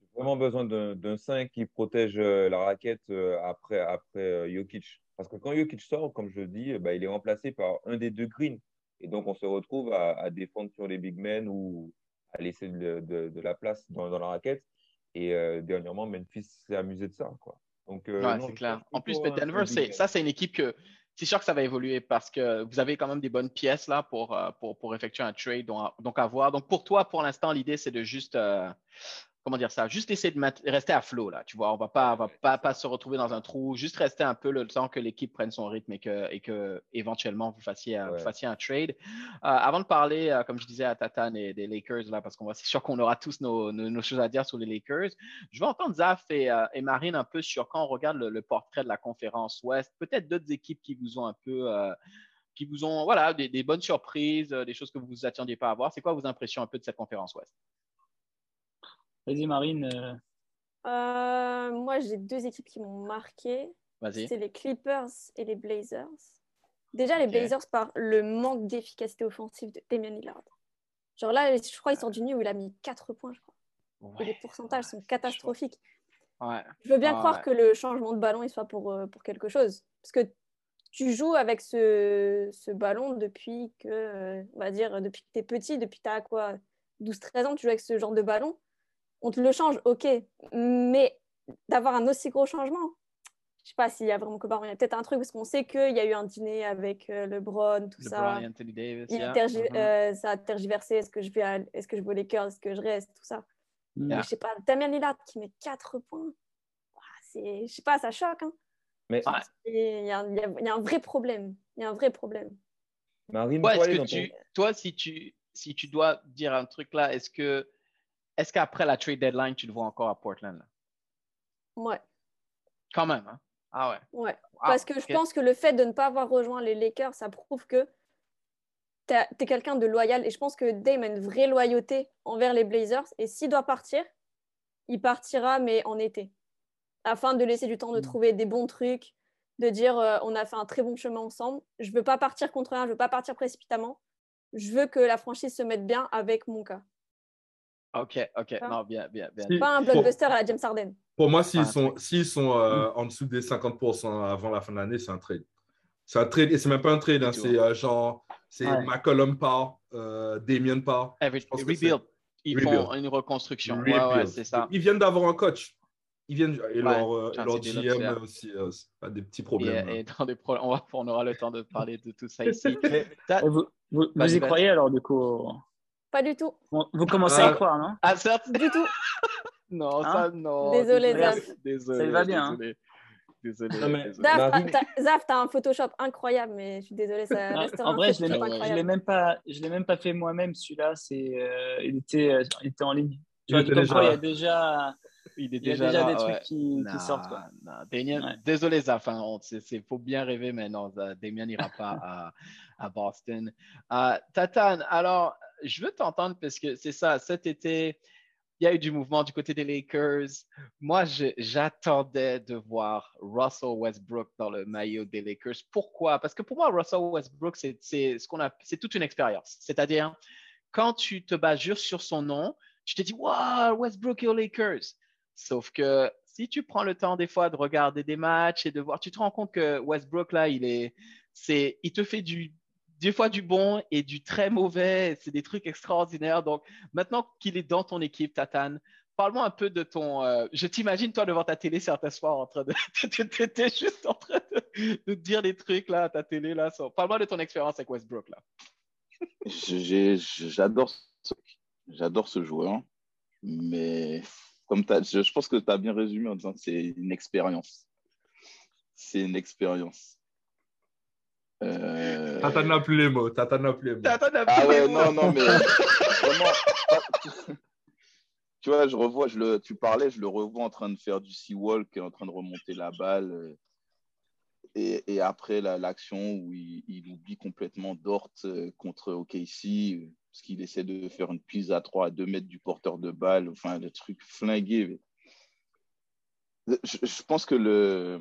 J'ai vraiment besoin d'un d'un 5 qui protège euh, la raquette euh, après, après euh, Jokic. Parce que quand Jokic sort, comme je le dis, bah, il est remplacé par un des deux Green. Et donc, on se retrouve à, à défendre sur les big men ou à laisser de, de- de la place dans, dans la raquette. Et euh, dernièrement, Memphis s'est amusé de ça. Quoi. Donc, euh, Ouais, c'est clair. En plus, un- un Denver, ça, c'est une équipe que c'est sûr que ça va évoluer parce que vous avez quand même des bonnes pièces là pour, euh, pour, pour effectuer un trade, donc, donc à voir. Donc pour toi, pour l'instant, l'idée, c'est de juste euh, comment dire ça, juste essayer de rester à flot là, tu vois, on va pas, va pas, pas se retrouver dans un trou, juste rester un peu le temps que l'équipe prenne son rythme et que, et que éventuellement vous fassiez, fassiez un trade. Euh, avant de parler, euh, comme je disais à Tatan et des Lakers là, parce qu'on va, c'est sûr qu'on aura tous nos, nos, choses à dire sur les Lakers. Je vais entendre Zaf et, euh, et Marine un peu sur quand on regarde le, portrait de la conférence Ouest, peut-être d'autres équipes qui vous ont un peu qui vous ont, voilà, des, des bonnes surprises, des choses que vous ne vous attendiez pas à voir. C'est quoi vos impressions un peu de cette conférence Ouest? Vas-y, Marine. Euh. Euh, moi, j'ai deux équipes qui m'ont marqué. C'est les Clippers et les Blazers. Déjà, les Blazers par le manque d'efficacité offensive de Damian Lillard. Genre là, je crois qu'il sort du nuit où il a mis 4 points, je crois. Et les pourcentages sont catastrophiques. Je veux bien croire que le changement de ballon il soit pour, euh, pour quelque chose. Parce que tu joues avec ce, ce ballon depuis que, on va dire, depuis que tu es petit, depuis que tu as quoi 12-13 ans, tu joues avec ce genre de ballon on te le change, ok, mais d'avoir un aussi gros changement, je sais pas s'il y a vraiment que Il y a peut-être un truc parce qu'on sait qu'il y a eu un dîner avec euh, LeBron, tout ça. Anthony Davis, mm-hmm. euh, ça a tergiversé. Est-ce que je vais, est-ce que je veux les cœurs, est-ce que je reste, tout ça. Je sais pas. Damien Lillard qui met 4 points. C'est, je sais pas, ça choque. Hein. Mais il y, a, un vrai problème. Il y a un vrai problème. Marine, toi, si tu, si tu dois dire un truc là, est-ce que est-ce qu'après la trade deadline, tu le vois encore à Portland? Là? Ouais. Quand même, hein? Ah ouais. Ouais. Parce que je pense que le fait de ne pas avoir rejoint les Lakers, ça prouve que tu es quelqu'un de loyal. Et je pense que Dame a une vraie loyauté envers les Blazers. Et s'il doit partir, il partira, mais en été. Afin de laisser du temps de mm. trouver des bons trucs, de dire euh, on a fait un très bon chemin ensemble. Je ne veux pas partir contre rien, je ne veux pas partir précipitamment. Je veux que la franchise se mette bien avec mon cas. Ok, ok, non, bien, bien, bien. Pas un blockbuster à la James Harden. Pour moi, s'ils sont, s'ils sont euh, en dessous des 50% avant la fin de l'année, c'est un trade. C'est un trade, et c'est même pas un trade, hein, c'est euh, genre, c'est McCollum part, euh, Damien part. rebuild. Ils font une reconstruction. Ouais, ouais, c'est ça. Ils viennent d'avoir un coach. Ils viennent, et leur, leur GM aussi, a des petits problèmes. Et, dans des on, va, on, aura le temps de parler de tout ça ici. [laughs] vous, vous, vous y croyez alors, du coup pas du tout. vous commencez à y croire, non? Ah, certes. Du tout. [laughs] non, ça, hein non. Désolé, Zaf. Désolé. Ça va bien. Désolé. Hein. Zaf, t'as un Photoshop incroyable, mais je suis désolé, ça reste En vrai, je ne l'ai même pas, je l'ai même pas fait moi-même. Celui-là, c'est, euh, il était, euh, il était en ligne. Tu vois, comme quoi, il y a déjà, il, est déjà, il y a déjà des trucs qui, qui sortent. Quoi. Damien, Désolé, Zaf. Il hein, faut bien rêver, mais non, Damien n'ira pas [laughs] à, à Boston. Uh, Tatane, alors je veux t'entendre parce que c'est ça, cet été, il y a eu du mouvement du côté des Lakers. Moi, j'attendais de voir Russell Westbrook dans le maillot des Lakers. Pourquoi? Parce que pour moi, Russell Westbrook, c'est toute une expérience. C'est-à-dire, quand tu te bases juste sur son nom, tu te dis, wow, Westbrook et Lakers. Sauf que si tu prends le temps des fois de regarder des matchs et de voir, tu te rends compte que Westbrook, là, il est, il te fait du, des fois du bon et du très mauvais. C'est des trucs extraordinaires. Donc, maintenant qu'il est dans ton équipe, Tatane, parle-moi un peu de ton. Euh, je t'imagine, toi, devant ta télé certains soirs, en train de. [laughs] étais juste en train de, dire des trucs à ta télé. Parle-moi de ton expérience avec Westbrook. J'adore ce, j'adore ce joueur, mais comme je, je pense que tu as bien résumé en disant que c'est une expérience. C'est une expérience. Euh... Tata n'a plus les mots. Tata n'a plus les mots. Tata n'a plus ah ouais, non, non, mais [laughs] vraiment. [laughs] tu vois, je revois, je le, tu parlais, je le revois en train de faire du sea walk, en train de remonter la balle. Euh, et, et après l'action où il, il, oublie complètement Dort euh, contre OKC, parce qu'il essaie de faire une prise à 3 à 2 mètres du porteur de balle, enfin, le truc flingué. Je, je pense que le,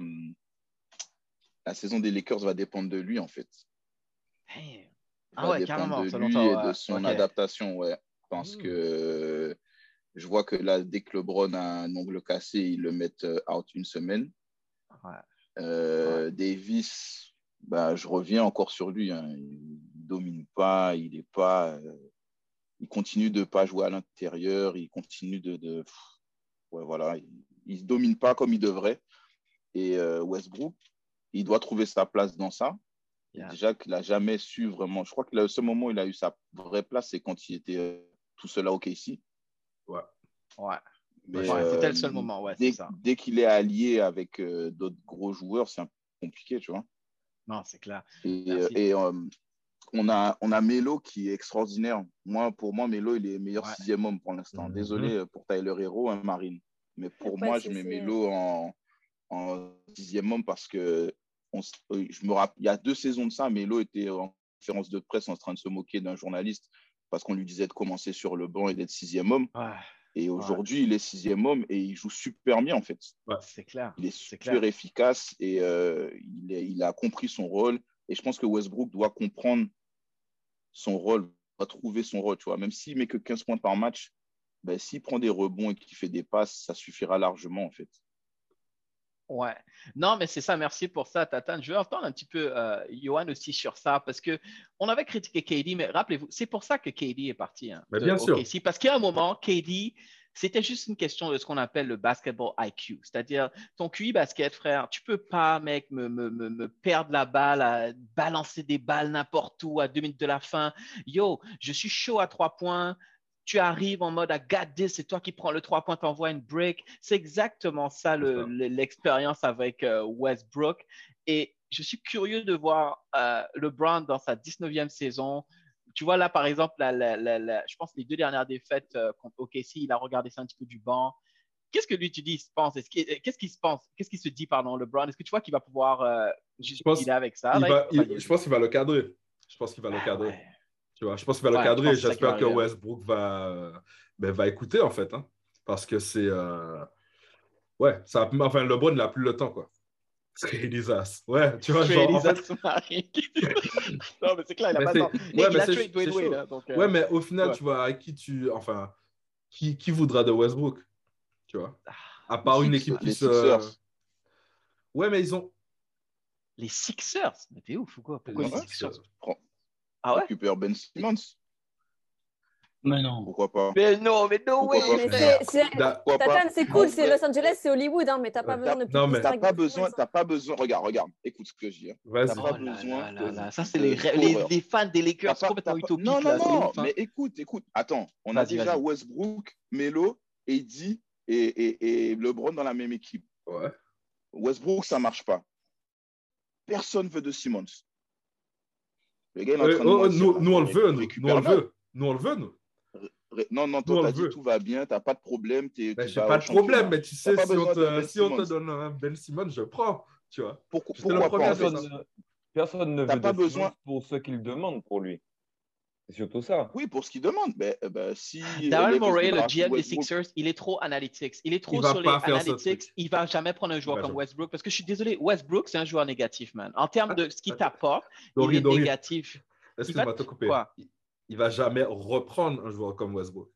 la saison des Lakers va dépendre de lui, en fait. Ah ouais, carrément. De lui et de son adaptation, ouais. Parce mmh. que je vois que là, dès que LeBron a un ongle cassé, ils le mettent euh, out une semaine. Euh, Davis, bah, je reviens encore sur lui. Hein. Il ne domine pas, il est pas. Euh, il continue de ne pas jouer à l'intérieur, il continue de. de ouais, voilà, il ne domine pas comme il devrait. Et Westbrook, il doit trouver sa place dans ça. Déjà qu'il n'a jamais su vraiment. Je crois que le seul moment où il a eu sa vraie place, c'est quand il était euh, tout seul à OKC. Ouais. Ouais. Mais, Ouais, euh, c'était le seul moment, ouais, dès, ça. dès qu'il est allié avec euh, d'autres gros joueurs, c'est un peu compliqué, tu vois. Non, c'est clair. Et, euh, euh, on a, on a Melo qui est extraordinaire. Moi, pour moi, Melo, il est meilleur Ouais. sixième homme pour l'instant. Mhm. Désolé euh, pour Tyler Hero, un Marine. Mais pour Ouais, moi, je mets Melo en, en sixième homme parce que on, euh, je me rappelle, il y a deux saisons de ça, Melo était en conférence de presse en train de se moquer d'un journaliste parce qu'on lui disait de commencer sur le banc et d'être sixième homme. Ouais, Et aujourd'hui, il est sixième homme et il joue super bien en fait. c'est clair. Il est super clair. efficace et euh, il, est- il a compris son rôle. Et je pense que Westbrook doit comprendre son rôle, doit trouver son rôle. Tu vois. Même s'il met que 15 points par match, ben, s'il prend des rebonds et qu'il fait des passes, ça suffira largement en fait. Ouais. Non, mais c'est ça. Merci pour ça, Tatane. Je vais entendre un petit peu euh, Johan aussi sur ça parce que on avait critiqué KD, mais rappelez-vous, c'est pour ça que KD est parti. hein, Mais bien sûr. OKC, parce qu'à un moment, KD, c'était juste une question de ce qu'on appelle le basketball IQ. C'est-à-dire, ton QI basket, frère, tu peux pas, mec, me, me, me, me perdre la balle, à balancer des balles n'importe où à deux minutes de la fin. Yo, je suis chaud à trois points. Tu arrives en mode à got this, c'est toi qui prends le trois points, t'envoies une break. C'est exactement ça le- l'expérience avec euh, Westbrook. Et je suis curieux de voir euh, LeBron dans sa 19e saison. Tu vois, là, par exemple, la- la- la- la- je pense les deux dernières défaites euh, contre OKC, il a regardé ça un petit peu du banc. Qu'est-ce que lui, tu dis, il se pense? Qu'il- Qu'est-ce qu'il se pense? Qu'est-ce qu'il se dit, pardon, LeBron? Est-ce que tu vois qu'il va pouvoir euh, juste pense- avec ça? Il là? va- il- Vas-y, je pense qu'il va le cadrer. Je pense qu'il va le Ah, cadrer. ouais. Tu vois, je pense qu'il va Ouais, le cadrer et j'espère que. Westbrook va, ben, va écouter en fait. hein. parce que c'est. euh, Ouais, ça, enfin, LeBron n'a plus le temps quoi. C'est Elisas. Ouais, tu vois, genre. en fait- Trade Isaac [laughs] non, mais c'est clair, il a Mais pas c'est- le temps. ouais, il a Dwayne Wade, hein, donc, euh, Ouais, mais au final, ouais. tu vois, à qui tu. Enfin, qui, qui voudra de Westbrook Tu vois? À part Les une équipe qui les se. Sixers. Ouais, mais ils ont. Les Sixers? Mais t'es ouf ou quoi? Pourquoi les Sixers? Ah ouais? Récupère Ben Simmons, Mais non. pourquoi pas? Mais non, mais no way! c'est- cool, c'est Los Angeles, c'est Hollywood, hein, mais t'as pas besoin de Non, mais- plus T'as pas besoin, t'as pas besoin. Regarde, regarde, écoute ce que je dis. hein. Vas-y. T'as pas Oh besoin ça c'est les, fans des Lakers T'as pas- complètement utopiques. Non, non, non, mais écoute, écoute. Attends, on a déjà. Westbrook, Melo, et, et LeBron dans la même équipe. Ouais. Westbrook, ça marche pas. Personne veut de Simmons. Le gars, il est en Ouais, train de oh, mentir, nous, on le veut, nous. On le veut. Nous, on le veut, nous. Non, non, toi, t'as dit tout va bien, t'as pas de problème. t'es- Ben, j'ai pas de problème, mais tu sais, si on, te, si on te Simmons. donne un Ben Simmons, je prends. Tu vois. Pourquoi, le pas. Personne, personne ne veut pas besoin- pour ce qu'il demande pour lui. C'est surtout ça. Oui, pour ce qu'il demande. Ben, euh, ben, si Daryl les Morey, le GM des Sixers, il est trop analytics. Il est trop Il sur les analytics. truc. Il va jamais prendre un joueur comme Westbrook parce que je suis désolé, Westbrook, c'est un joueur négatif, man. En termes de ce qu'il Attends. t'apporte, il est Dori, négatif. excuse-moi te couper. Quoi? Il, va jamais reprendre un joueur comme Westbrook.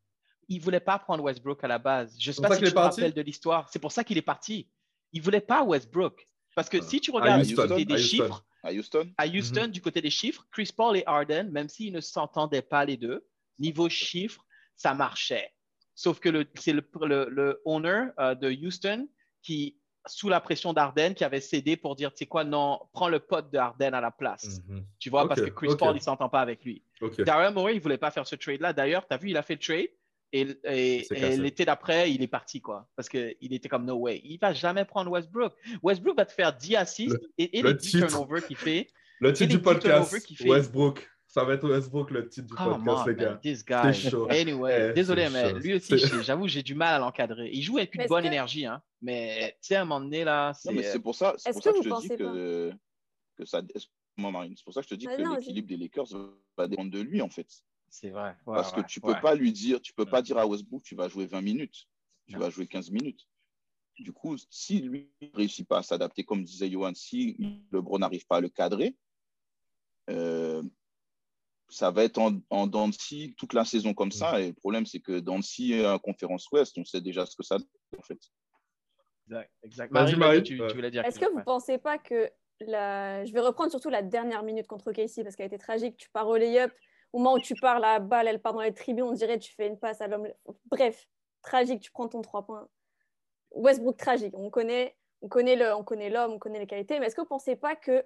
Il voulait pas prendre Westbrook à la base. Je sais pour pas ça si tu te rappelles de l'histoire. C'est pour ça qu'il est parti. Il voulait pas Westbrook. Parce que Ah. si tu regardes côté des à Houston? à Houston. Houston, du côté des chiffres, Chris Paul et Harden, même s'ils ne s'entendaient pas les deux, niveau chiffres, ça marchait. Sauf que c'est le, le, le owner euh, de Houston qui, sous la pression d'Harden, qui avait cédé pour dire, tu sais quoi, non, prends le pote de Harden à la place. Mhm. Tu vois, parce que Chris. Paul, il s'entend pas avec lui. Ok. Daryl Morey, il voulait pas faire ce trade-là. D'ailleurs, tu as vu, il a fait le trade et, l'été d'après, il est parti, quoi. Parce qu'il était comme no way. Il va jamais prendre Westbrook. Westbrook va te faire 10 assists Le- et, et le les 10 titre. turnovers qu'il fait. Le titre du podcast. Westbrook. Ça va être Westbrook le titre du Come podcast, on, les gars. this C'est guy. chaud. Anyway, Eh, désolé, mais chaud. lui aussi, j'avoue, j'ai du mal à l'encadrer. Il joue avec une bonne que- énergie, hein. Mais tu sais, à un moment donné, là, Non, mais c'est. pour ça, pour ça que je te dis que, que ça. Excuse-moi, Marine. C'est pour ça que je te dis Ah, que l'équilibre des Lakers va dépendre de lui, en fait. C'est vrai. Ouais, Parce ouais, que tu ouais. peux pas lui dire, tu peux pas dire à Westbrook, tu vas jouer 20 minutes, tu vas jouer 15 minutes. Du coup, si lui ne réussit pas à s'adapter, comme disait Johan, si LeBron n'arrive pas à le cadrer, euh, ça va être en, en scie toute la saison comme ça. Et le problème, c'est que dans le scie, à conférence Ouest, on sait déjà ce que ça donne, en fait. Exact, exact. Vas-y, Marie, Marie. tu, tu voulais dire Est-ce que vous chose, pensez pas que la... je vais reprendre surtout la dernière minute contre Casey parce qu'elle a été tragique. Tu pars au lay-up, au moment où tu pars, la balle, elle part dans les tribunes, on dirait tu fais une passe à l'homme. Bref, tragique, tu prends ton 3 points. Westbrook tragique. On connaît, on connaît le, on connaît l'homme, on connaît les qualités. Mais est-ce que vous pensez pas que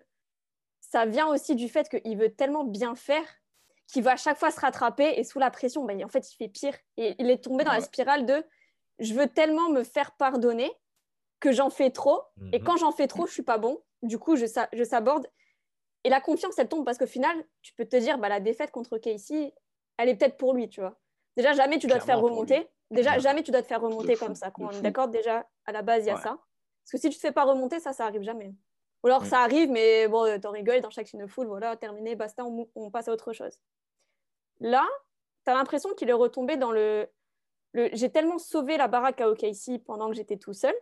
ça vient aussi du fait qu'il veut tellement bien faire qu'il va à chaque fois se rattraper et sous la pression, ben, en fait, il fait pire. Et il est tombé dans la spirale de je veux tellement me faire pardonner que j'en fais trop. Et Mhm. quand j'en fais trop, je suis pas bon. Du coup, je saborde. Et la confiance, elle tombe parce qu'au final, tu peux te dire, bah, la défaite contre Casey, elle est peut-être pour lui, tu vois. Déjà, jamais tu dois te faire remonter. Déjà, Ouais. jamais tu dois te faire remonter fou, comme ça. de Quand on est d'accord, déjà, à la base, il y a Ouais. ça. Parce que si tu te fais pas remonter, ça, ça arrive jamais. Ou alors, ça arrive, mais bon, euh, t'en rigoles dans chaque foule, voilà, terminé, basta, on, passe à autre chose. Là, tu as l'impression qu'il est retombé dans le, le- J'ai tellement sauvé la baraque à OKC pendant que j'étais tout seul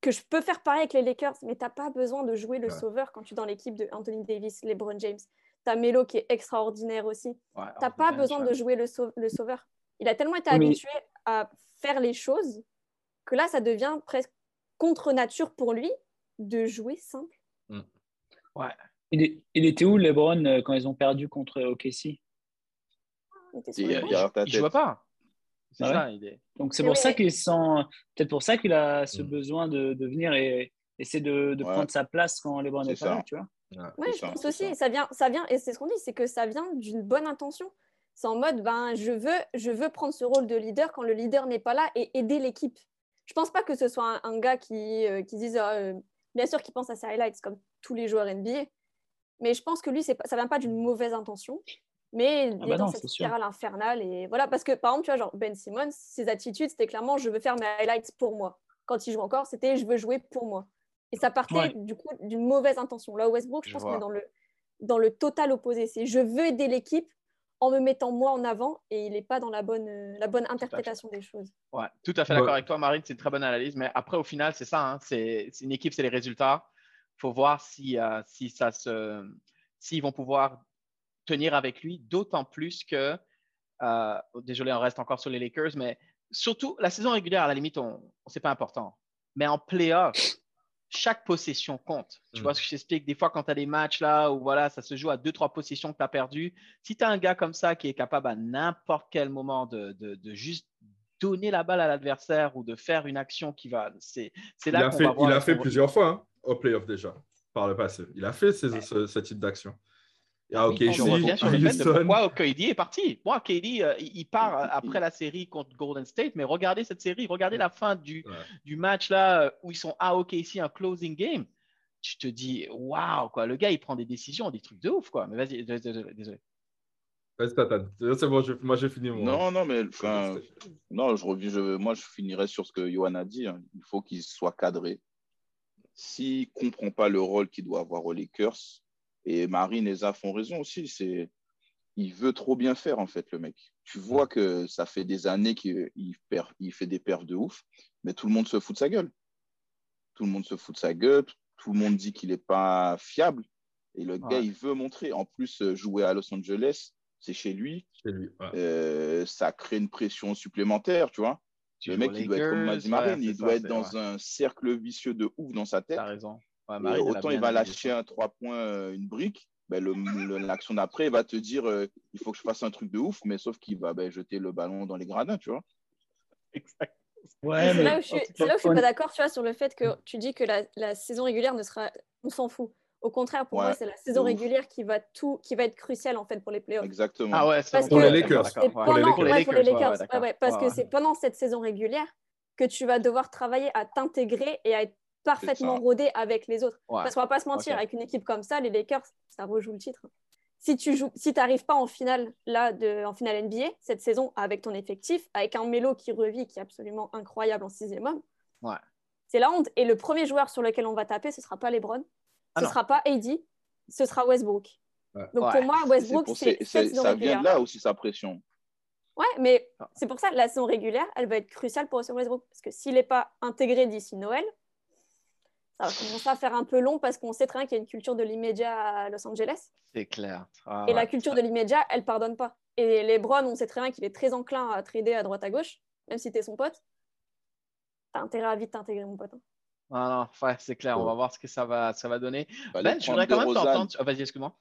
que je peux faire pareil avec les Lakers, mais t'as pas besoin de jouer le Ouais. sauveur quand tu es dans l'équipe de Anthony Davis, LeBron James. T'as Melo qui est extraordinaire aussi. Ouais, T'as pas besoin ouais. de jouer le, sau- le sauveur. Il a tellement été Oui, habitué à faire les choses que là, ça devient presque contre nature pour lui de jouer simple. Il, est- il était où, LeBron, euh, quand ils ont perdu contre OKC Il était sur Il il Il jouait pas. C'est Ah ouais ça, il est. Donc c'est pour ça oui. qu'il sent, peut-être pour ça qu'il a ce Mm. besoin de, de venir et essayer de, de Ouais. prendre sa place quand LeBron C'est est pas là, tu vois. Oui, C'est je ça, pense aussi. ça. Ça vient, ça vient, et c'est ce qu'on dit, c'est que ça vient d'une bonne intention. C'est en mode, ben, je veux, je veux prendre ce rôle de leader quand le leader n'est pas là et aider l'équipe. Je pense pas que ce soit un, un gars qui, euh, qui dise, ah, euh, bien sûr, qu'il pense à ses highlights comme tous les joueurs NBA, mais je pense que lui, ça vient pas d'une mauvaise intention, mais il Ah est bah dans non, cette sûr. spirale infernale et voilà, parce que par exemple, tu vois, genre Ben Simmons, ses attitudes, c'était clairement, je veux faire mes highlights pour moi. Quand il joue encore, c'était, je veux jouer pour moi. Et ça partait Ouais. du coup d'une mauvaise intention. Là, Westbrook, je Je pense qu'on est dans le, dans le total opposé. C'est je veux aider l'équipe en me mettant moi en avant et il n'est pas dans la bonne, euh, la bonne interprétation des choses. Ouais, tout à fait Ouais. d'accord avec toi, Marine. C'est une très bonne analyse. Mais après, au final, c'est ça. hein, c'est c'est une équipe, c'est les résultats. Il faut voir si, euh, si ça se, s'ils vont pouvoir tenir avec lui, d'autant plus que, euh, désolé, on reste encore sur les Lakers, mais surtout la saison régulière, à la limite, on, on c'est pas important. Mais en playoff, chaque possession compte. Tu Mm. vois ce que je t'explique? Des fois, quand tu as des matchs là où voilà, ça se joue à deux, trois possessions que tu as perdues, si tu as un gars comme ça qui est capable à n'importe quel moment de, de, de juste donner la balle à l'adversaire ou de faire une action qui va. C'est là a qu'on va voir. il a fait plusieurs fois hein, au playoff déjà, par le passé. Il a fait ces- ce, ce type d'action. Ah, ok, Oui, ici, on revient sur le fait de pourquoi KD est parti. Moi, KD, euh, il part [laughs] euh, après la série contre Golden State, mais regardez cette série, regardez la fin du, Ouais. du match là euh, où ils sont à OKC, un closing game. Tu te dis, waouh, quoi, le gars, il prend des décisions, des trucs de ouf, quoi. Mais vas-y, désolé. Vas-y. C'est bon, je- moi j'ai fini mon. Non, non, mais enfin, non, je reviens, je, moi je finirai sur ce que Johan a dit. hein. Il faut qu'il soit cadré. S'il ne comprend pas le rôle qu'il doit avoir aux Lakers, et Marine et Zaf ont raison aussi, c'est il veut trop bien faire en fait, le mec. Tu vois que ça fait des années qu'il il perd, il fait des perfs de ouf, mais tout le monde se fout de sa gueule. Tout le monde se fout de sa gueule, tout le monde dit qu'il n'est pas fiable. Et le gars, il veut montrer. En plus, jouer à Los Angeles, c'est chez lui. Chez lui. ouais. Euh, ça crée une pression supplémentaire, tu vois. Tu le mec, il doit être comme Marine, ouais, il doit ça, être dans un cercle vicieux de ouf dans sa tête. T'as raison. Ouais, autant il va lâcher un 3 points, euh, une brique, ben, l'action d'après, il va te dire euh, il faut que je fasse un truc de ouf, mais sauf qu'il va ben, jeter le ballon dans les gradins, tu vois. Exact. Ouais, c'est là où je suis, c'est là où je suis pas d'accord, tu vois, sur le fait que tu dis que la, la saison régulière ne sera, on s'en fout. Au contraire, pour Ouais, moi, c'est la saison ouf. régulière qui va tout, qui va être cruciale en fait pour les playoffs. Exactement. Ah ouais, c'est Pour les Lakers. pendant, les Lakers. ouais, pour les Lakers, ouais, ouais, parce Ouais, que ouais. c'est pendant cette saison régulière que tu vas devoir travailler à t'intégrer et à être parfaitement rodé avec les autres. Ouais. Parce qu'on va pas se mentir, avec une équipe comme ça, les Lakers, ça rejoue le titre. Si tu joues, si n'arrives pas en finale là, de, en finale NBA cette saison avec ton effectif, avec un mélo qui revit, qui est absolument incroyable en sixième homme, Ouais. c'est la honte. Et le premier joueur sur lequel on va taper, ce sera pas LeBron, Ah ce non. sera pas AD, ce sera Westbrook. Ouais. Donc pour moi, Westbrook, c'est ça vient de là aussi sa pression. Ouais, mais Ah. c'est pour ça la saison régulière, elle va être cruciale pour Russell Westbrook. Parce que s'il n'est pas intégré d'ici Noël, ça va commencer à faire un peu long parce qu'on sait très bien qu'il y a une culture de l'immédiat à Los Angeles. C'est clair. Ah et ouais. la culture de l'immédiat, elle pardonne pas. Et LeBron, on sait très bien qu'il est très enclin à trader à droite à gauche, même si t'es son pote. T'as intérêt à vite t'intégrer, mon pote. hein. Ah non, ouais, c'est clair. On va voir ce que ça va, ça va donner. Fallait Ben, je voudrais quand même t'entendre. Ah, Vas-y, excuse-moi.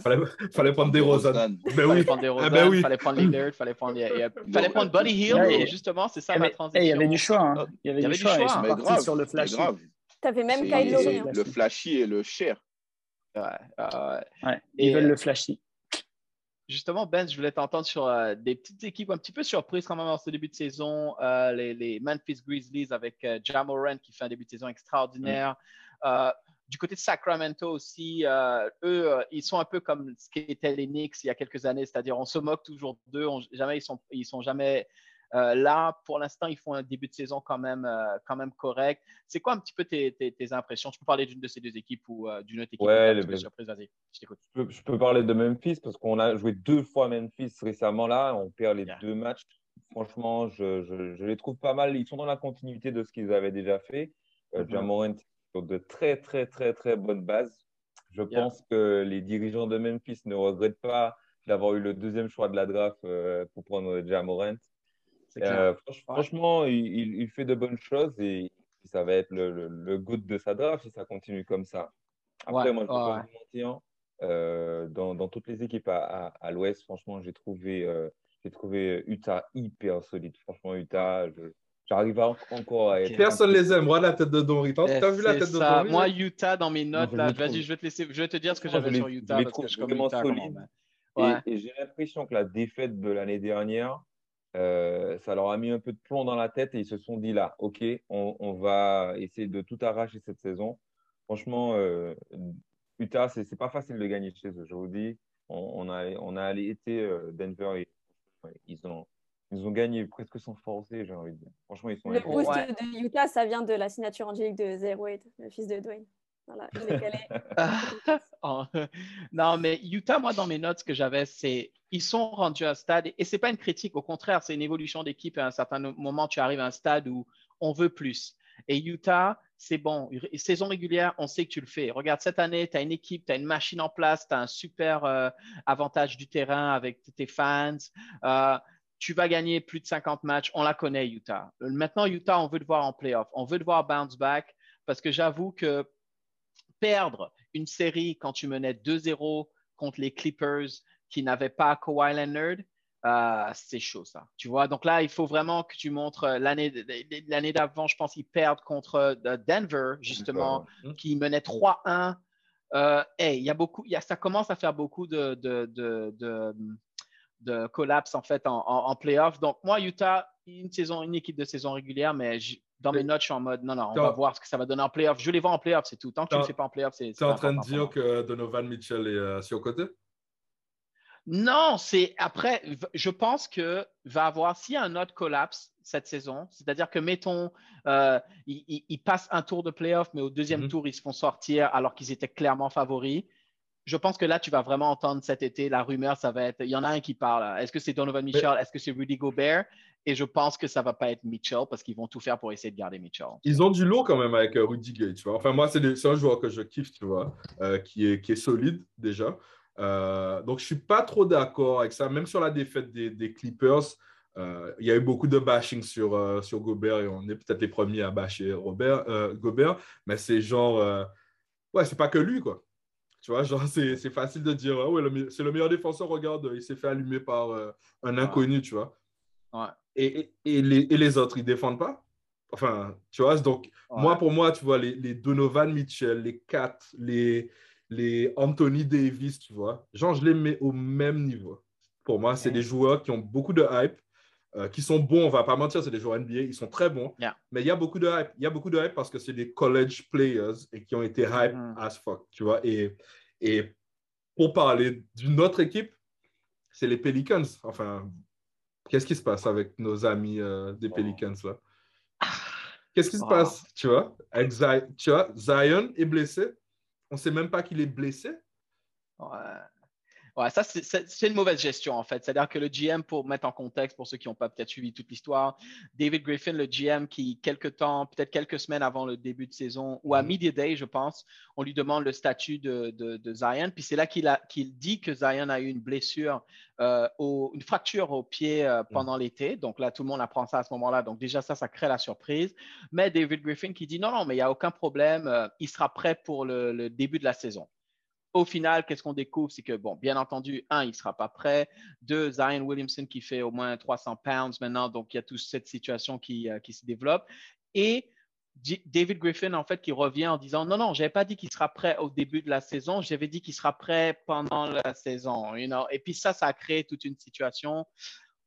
Fallait, fallait prendre des Rosanne. Ben Fallait oui. prendre des Ah Rosanne, ben oui. fallait prendre Lillard, fallait prendre, a- [laughs] fallait prendre Buddy Hill. Et justement, c'est ça y ma transition. eh, il y avait du choix. hein. Il y avait Il y du avait du choix. hein. Grave, sur le mais grave. T'avais même C'est Kyle Lowry. hein. le flashy et le cher. Ouais, ouais, Et, ils veulent euh, le flashy. Justement, Ben, je voulais t'entendre sur euh, des petites équipes un petit peu surprises quand même en ce début de saison. Euh, les, Memphis Grizzlies avec euh, Jamoran qui fait un début de saison extraordinaire. du côté de Sacramento aussi, eux, ils sont un peu comme ce qu'étaient les Knicks il y a quelques années, c'est-à-dire on se moque toujours d'eux, jamais ils sont, ils sont jamais euh, là, pour l'instant, ils font un début de saison quand même, euh, quand même correct. C'est quoi un petit peu tes, impressions? Tu peux parler d'une de ces deux équipes ou euh, d'une autre équipe Ouais, surprise, vas-y, je t'écoute. Je, peux parler de Memphis parce qu'on a joué deux fois Memphis récemment là. On perd les deux matchs. Franchement, je, les trouve pas mal. Ils sont dans la continuité de ce qu'ils avaient déjà fait. Mm -hmm. sur de très, très, très, très bonnes bases. Je pense que les dirigeants de Memphis ne regrettent pas d'avoir eu le deuxième choix de la draft pour prendre Jamorant. Euh, franchement, il, fait de bonnes choses et ça va être le, le, goût de sa draft si ça continue comme ça. Après, moi, je peux mentir. Euh, dans, dans, toutes les équipes à, à, l'ouest, franchement, j'ai trouvé, euh, j'ai trouvé Utah hyper solide. Franchement, Utah, j'arrive encore à être. Personne ne les aime. Moi, la tête de Don Tu as vu la tête de Don Moi, Utah, dans mes notes, là, vas-y, je vais te laisser, je vais te dire ce que j'avais sur Utah. parce que je vraiment solide. Et, et j'ai l'impression que la défaite de l'année dernière, euh, ça leur a mis un peu de plomb dans la tête et ils se sont dit là, ok, on, va essayer de tout arracher cette saison. Franchement, euh, Utah, c'est pas facile de gagner chez eux. Je vous dis, on, a, on a été euh, Denver et ils ont, ils ont gagné presque sans forcer, j'ai envie de dire. Franchement, ils sont. Le boost de Utah, ça vient de la signature angélique de Zero le fils de Dwayne. Voilà, je calé. [laughs] Oh. non, mais Utah, moi, dans mes notes, ce que j'avais, c'est ils sont rendus à un stade, et ce n'est pas une critique, au contraire, c'est une évolution d'équipe. À un certain moment, tu arrives à un stade où on veut plus. Et Utah, c'est bon. Saison régulière, on sait que tu le fais. Regarde, cette année, tu as une équipe, tu as une machine en place, tu as un super euh, avantage du terrain avec tes fans. Euh, tu vas gagner plus de 50 matchs. On la connaît, Utah. Maintenant, Utah, on veut te voir en playoff. On veut te voir bounce back parce que j'avoue que perdre une série quand tu menais 2-0 contre les Clippers qui n'avaient pas Kawhi Leonard, euh, c'est chaud ça. Tu vois, donc là, il faut vraiment que tu montres euh, l'année, l'année d'avant, je pense qu'ils perdent contre euh, Denver, justement, qui menait 3-1. il y a beaucoup, y a, ça commence à faire beaucoup de, de, de, de, collapse en fait en, en, playoff. Donc, moi, Utah, une saison, une équipe de saison régulière, mais dans mes notes, je suis en mode non, non, on va voir ce que ça va donner en playoff. Je les vois en playoff, c'est tout. Tant que tu ne le fais pas en playoff, c'est. Tu es en train de dire que Donovan Mitchell est euh, sur le côté Non, c'est après, je pense que va avoir, s'il y a un autre collapse cette saison, c'est-à-dire que, mettons, euh, ils, passent un tour de playoff, mais au deuxième mhm. tour, ils se font sortir alors qu'ils étaient clairement favoris je pense que là, tu vas vraiment entendre cet été, la rumeur, ça va être, il y en a un qui parle. Est-ce que c'est Donovan Mitchell? Est-ce que c'est Rudy Gobert? Et je pense que ça ne va pas être Mitchell parce qu'ils vont tout faire pour essayer de garder Mitchell. Ils ont du lourd quand même avec euh, Rudy Gay, tu vois. Enfin, moi, c'est un joueur que je kiffe, tu vois, euh, qui, est, qui est solide déjà. Euh, donc, je ne suis pas trop d'accord avec ça. Même sur la défaite des, Clippers, il y a eu beaucoup de bashing sur, sur Gobert et on est peut-être les premiers à bâcher Robert, Gobert. Mais c'est genre, ouais, c'est pas que lui, quoi. Tu vois, genre, c'est facile de dire, ouais, c'est le meilleur défenseur, regarde, il s'est fait allumer par un inconnu, tu vois. Ouais et, et, les, et, les, autres, ils défendent pas? Enfin, tu vois, donc, moi, pour moi, tu vois, les, les, Donovan Mitchell, les Kat, les, les Anthony Davis, tu vois, genre, je les mets au même niveau. Pour moi, c'est des joueurs qui ont beaucoup de hype, euh, qui sont bons, on va pas mentir, c'est des joueurs NBA, ils sont très bons. Mais il y a beaucoup de hype. Il y a beaucoup de hype parce que c'est des college players et qui ont été hype mm. as fuck, tu vois. Et, et pour parler d'une autre équipe, c'est les Pelicans. Enfin, Qu'est-ce qui se passe avec nos amis euh, des Pelicans là? [laughs] Qu'est-ce qui se passe Tu vois, tu vois, Zion est blessé. On ne sait même pas qu'il est blessé. Ouais. Ouais, ça, c'est une mauvaise gestion, en fait. C'est-à-dire que le GM, pour mettre en contexte, pour ceux qui n'ont pas peut-être suivi toute l'histoire, David Griffin, le GM, qui, quelques temps, peut-être quelques semaines avant le début de saison, ou à mm-hmm. Media Day, je pense, on lui demande le statut de, de, Zion. Puis c'est là qu'il dit que Zion a eu une blessure, euh, une fracture au pied euh, mm. pendant l'été. Donc là, tout le monde apprend ça à ce moment-là. Donc déjà, ça, ça crée la surprise. Mais David Griffin qui dit non, non, mais il n'y a aucun problème. Euh, il sera prêt pour le début de la saison. Au final, qu'est-ce qu'on découvre? C'est que, bon, bien entendu, un, il ne sera pas prêt. Deux, Zion Williamson qui fait au moins 300 pounds maintenant. Donc, il y a toute cette situation qui, euh, qui se développe. Et David Griffin, en fait, qui revient en disant non, non, j'avais pas dit qu'il sera prêt au début de la saison, j'avais dit qu'il sera prêt pendant la saison. You know? Et puis ça, ça a créé toute une situation.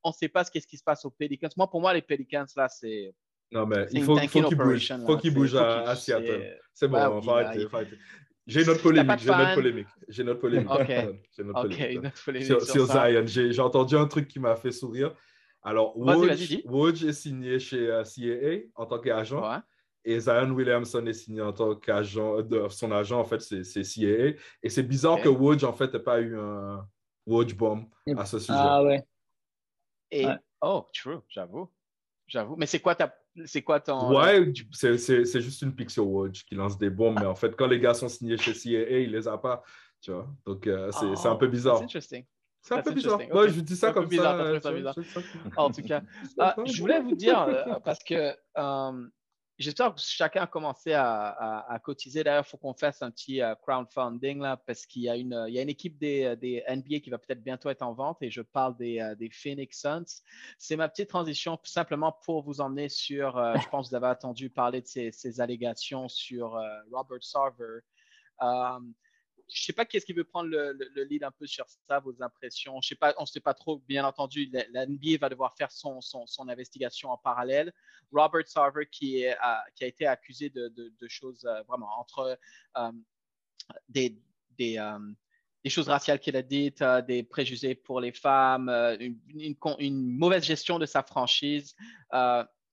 On ne sait pas ce qu'est-ce qui se passe aux Pelicans. Moi, pour moi, les Pelicans, là, c'est. Non, mais il faut, faut qu'il bouge. operation, faut là. qu'il C'est- bouge faut à, Seattle. c'est- bon, Bah on va arrêter. J'ai une autre polémique. J'ai une autre polémique. J'ai une autre polémique. Ok. J'ai une autre polémique. une autre polémique sur, sur sur ça. Zion. J'ai j'ai entendu un truc qui m'a fait sourire. Alors, Woj, est signé chez euh, CAA en tant qu'agent Ouais. et Zion Williamson est signé en tant qu'agent. de- Son agent, en fait, c'est c'est CAA. Et c'est bizarre que Woj, en fait, n'ait pas eu un Woj bomb à ce sujet. Ah ouais. Et Ouais. oh, true, j'avoue, j'avoue. Mais c'est quoi ta, c'est quoi ton Ouais, c'est- c'est c'est juste une sur Woj qui lance des bombes, mais en fait, quand les gars sont signés chez CAA, il les a pas. Tu vois? Donc, euh, c'est c'est un peu Oh, bizarre. that's interesting. C'est un peu bizarre. interesting. Ouais, Ok. je dis C'est ça peu comme bizarre, ça. euh, c'est- bizarre. c'est En tout cas, [laughs] c'est Ah, je voulais vous dire euh, parce que euh, j'espère que chacun a commencé à, à- cotiser. D'ailleurs, il faut qu'on fasse un petit euh, crowdfunding là parce qu'il y a une, y a une équipe des, des NBA qui va peut-être bientôt être en vente et je parle des, euh, des Phoenix Suns. C'est ma petite transition simplement pour vous emmener sur. euh, je pense que vous avez entendu parler de ces, ces allégations sur euh, Robert Sarver. Euh, je sais pas qui est-ce qui veut prendre le, le- le lead un peu sur ça, vos impressions. Je sais pas, on ne sait pas trop, bien entendu. La, NBA va devoir faire son, son, son investigation en parallèle. Robert Sarver, qui, qui a été accusé de, de, choses euh, vraiment entre euh, des, des, euh, des choses raciales qu'il a dites, des préjugés pour les femmes, une mauvaise gestion de sa franchise.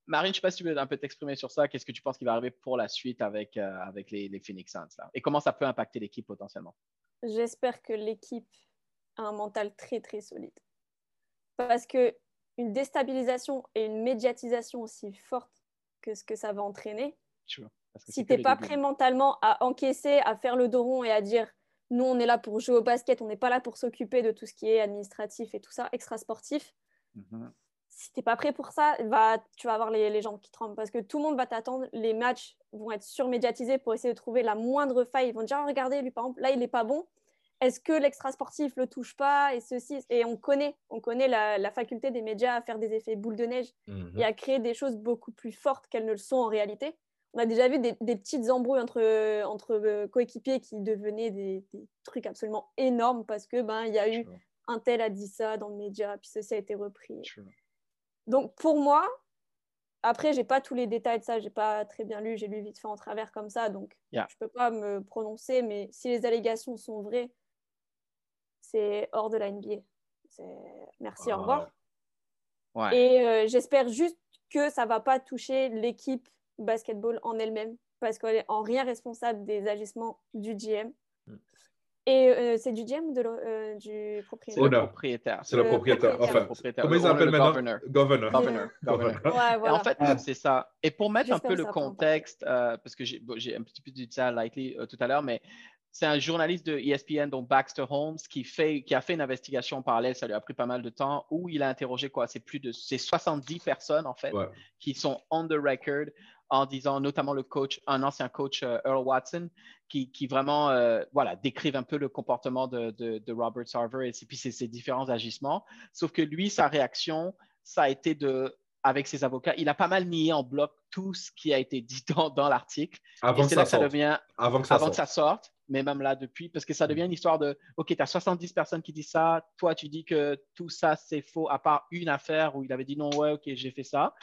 Marine, je ne sais pas si tu veux un peu t'exprimer sur ça. Qu'est-ce que tu penses qui va arriver pour la suite avec, euh, avec les, les, Phoenix Suns là? et comment ça peut impacter l'équipe potentiellement? J'espère que l'équipe a un mental très très solide. Parce que une déstabilisation et une médiatisation aussi forte que ce que ça va entraîner, Sure. si tu n'es pas prêt mentalement à encaisser, à faire le dos rond et à dire nous on est là pour jouer au basket, on n'est pas là pour s'occuper de tout ce qui est administratif et tout ça, extra sportif. Mm -hmm si tu n'es pas prêt pour ça, va, tu vas avoir les, les jambes qui tremblent parce que tout le monde va t'attendre. Les matchs vont être surmédiatisés pour essayer de trouver la moindre faille. Ils vont dire, oh, regardez, lui, par exemple, là, il n'est pas bon. Est-ce que l'extra-sportif ne le touche pas Et ceci. Et on connaît, on connaît la, la, faculté des médias à faire des effets boule de neige -hmm. et à créer des choses beaucoup plus fortes qu'elles ne le sont en réalité. On a déjà vu des, des petites embrouilles entre, entre coéquipiers qui devenaient des, des, trucs absolument énormes parce que ben il y a eu sure. un tel a dit ça dans le média, puis ceci a été repris. Sure. Donc pour moi, après, j'ai pas tous les détails de ça, j'ai pas très bien lu, j'ai lu vite fait en travers comme ça, donc yeah. je peux pas me prononcer, mais si les allégations sont vraies, c'est hors de la NBA. Merci, au revoir. Ouais. Et euh, j'espère juste que ça va pas toucher l'équipe basketball en elle-même, parce qu'elle est en rien responsable des agissements du GM. Et euh, c'est du GM ou de euh, du propriétaire? C'est le propriétaire. C'est le propriétaire. Enfin, comment ils appellent maintenant? Governor. Governor. Governor. [laughs] Governor. Ouais, voilà. Et en fait, c'est ça. Et pour mettre un peu le contexte, euh, parce que j'ai bon, un petit peu dit ça lightly euh, tout à l'heure, mais c'est un journaliste de ESPN, donc Baxter Holmes, qui, fait, qui a fait une investigation en parallèle. Ça lui a pris pas mal de temps, où il a interrogé quoi? C'est plus de c'est 70 personnes, en fait, ouais. qui sont on the record en disant notamment le coach, un ancien coach, euh, Earl Watson, qui, qui vraiment euh, voilà, décrivent un peu le comportement de, de, de Robert Sarver et puis ses, ses, différents agissements. Sauf que lui, sa réaction, ça a été de, avec ses avocats, il a pas mal nié en bloc tout ce qui a été dit dans, dans l'article. Avant, et que, là ça, devient, avant que ça avant sorte. Que ça sorte mais même là depuis, parce que ça devient une histoire de, OK, tu as 70 personnes qui disent ça, toi tu dis que tout ça c'est faux, à part une affaire où il avait dit non, ouais, OK, j'ai fait ça.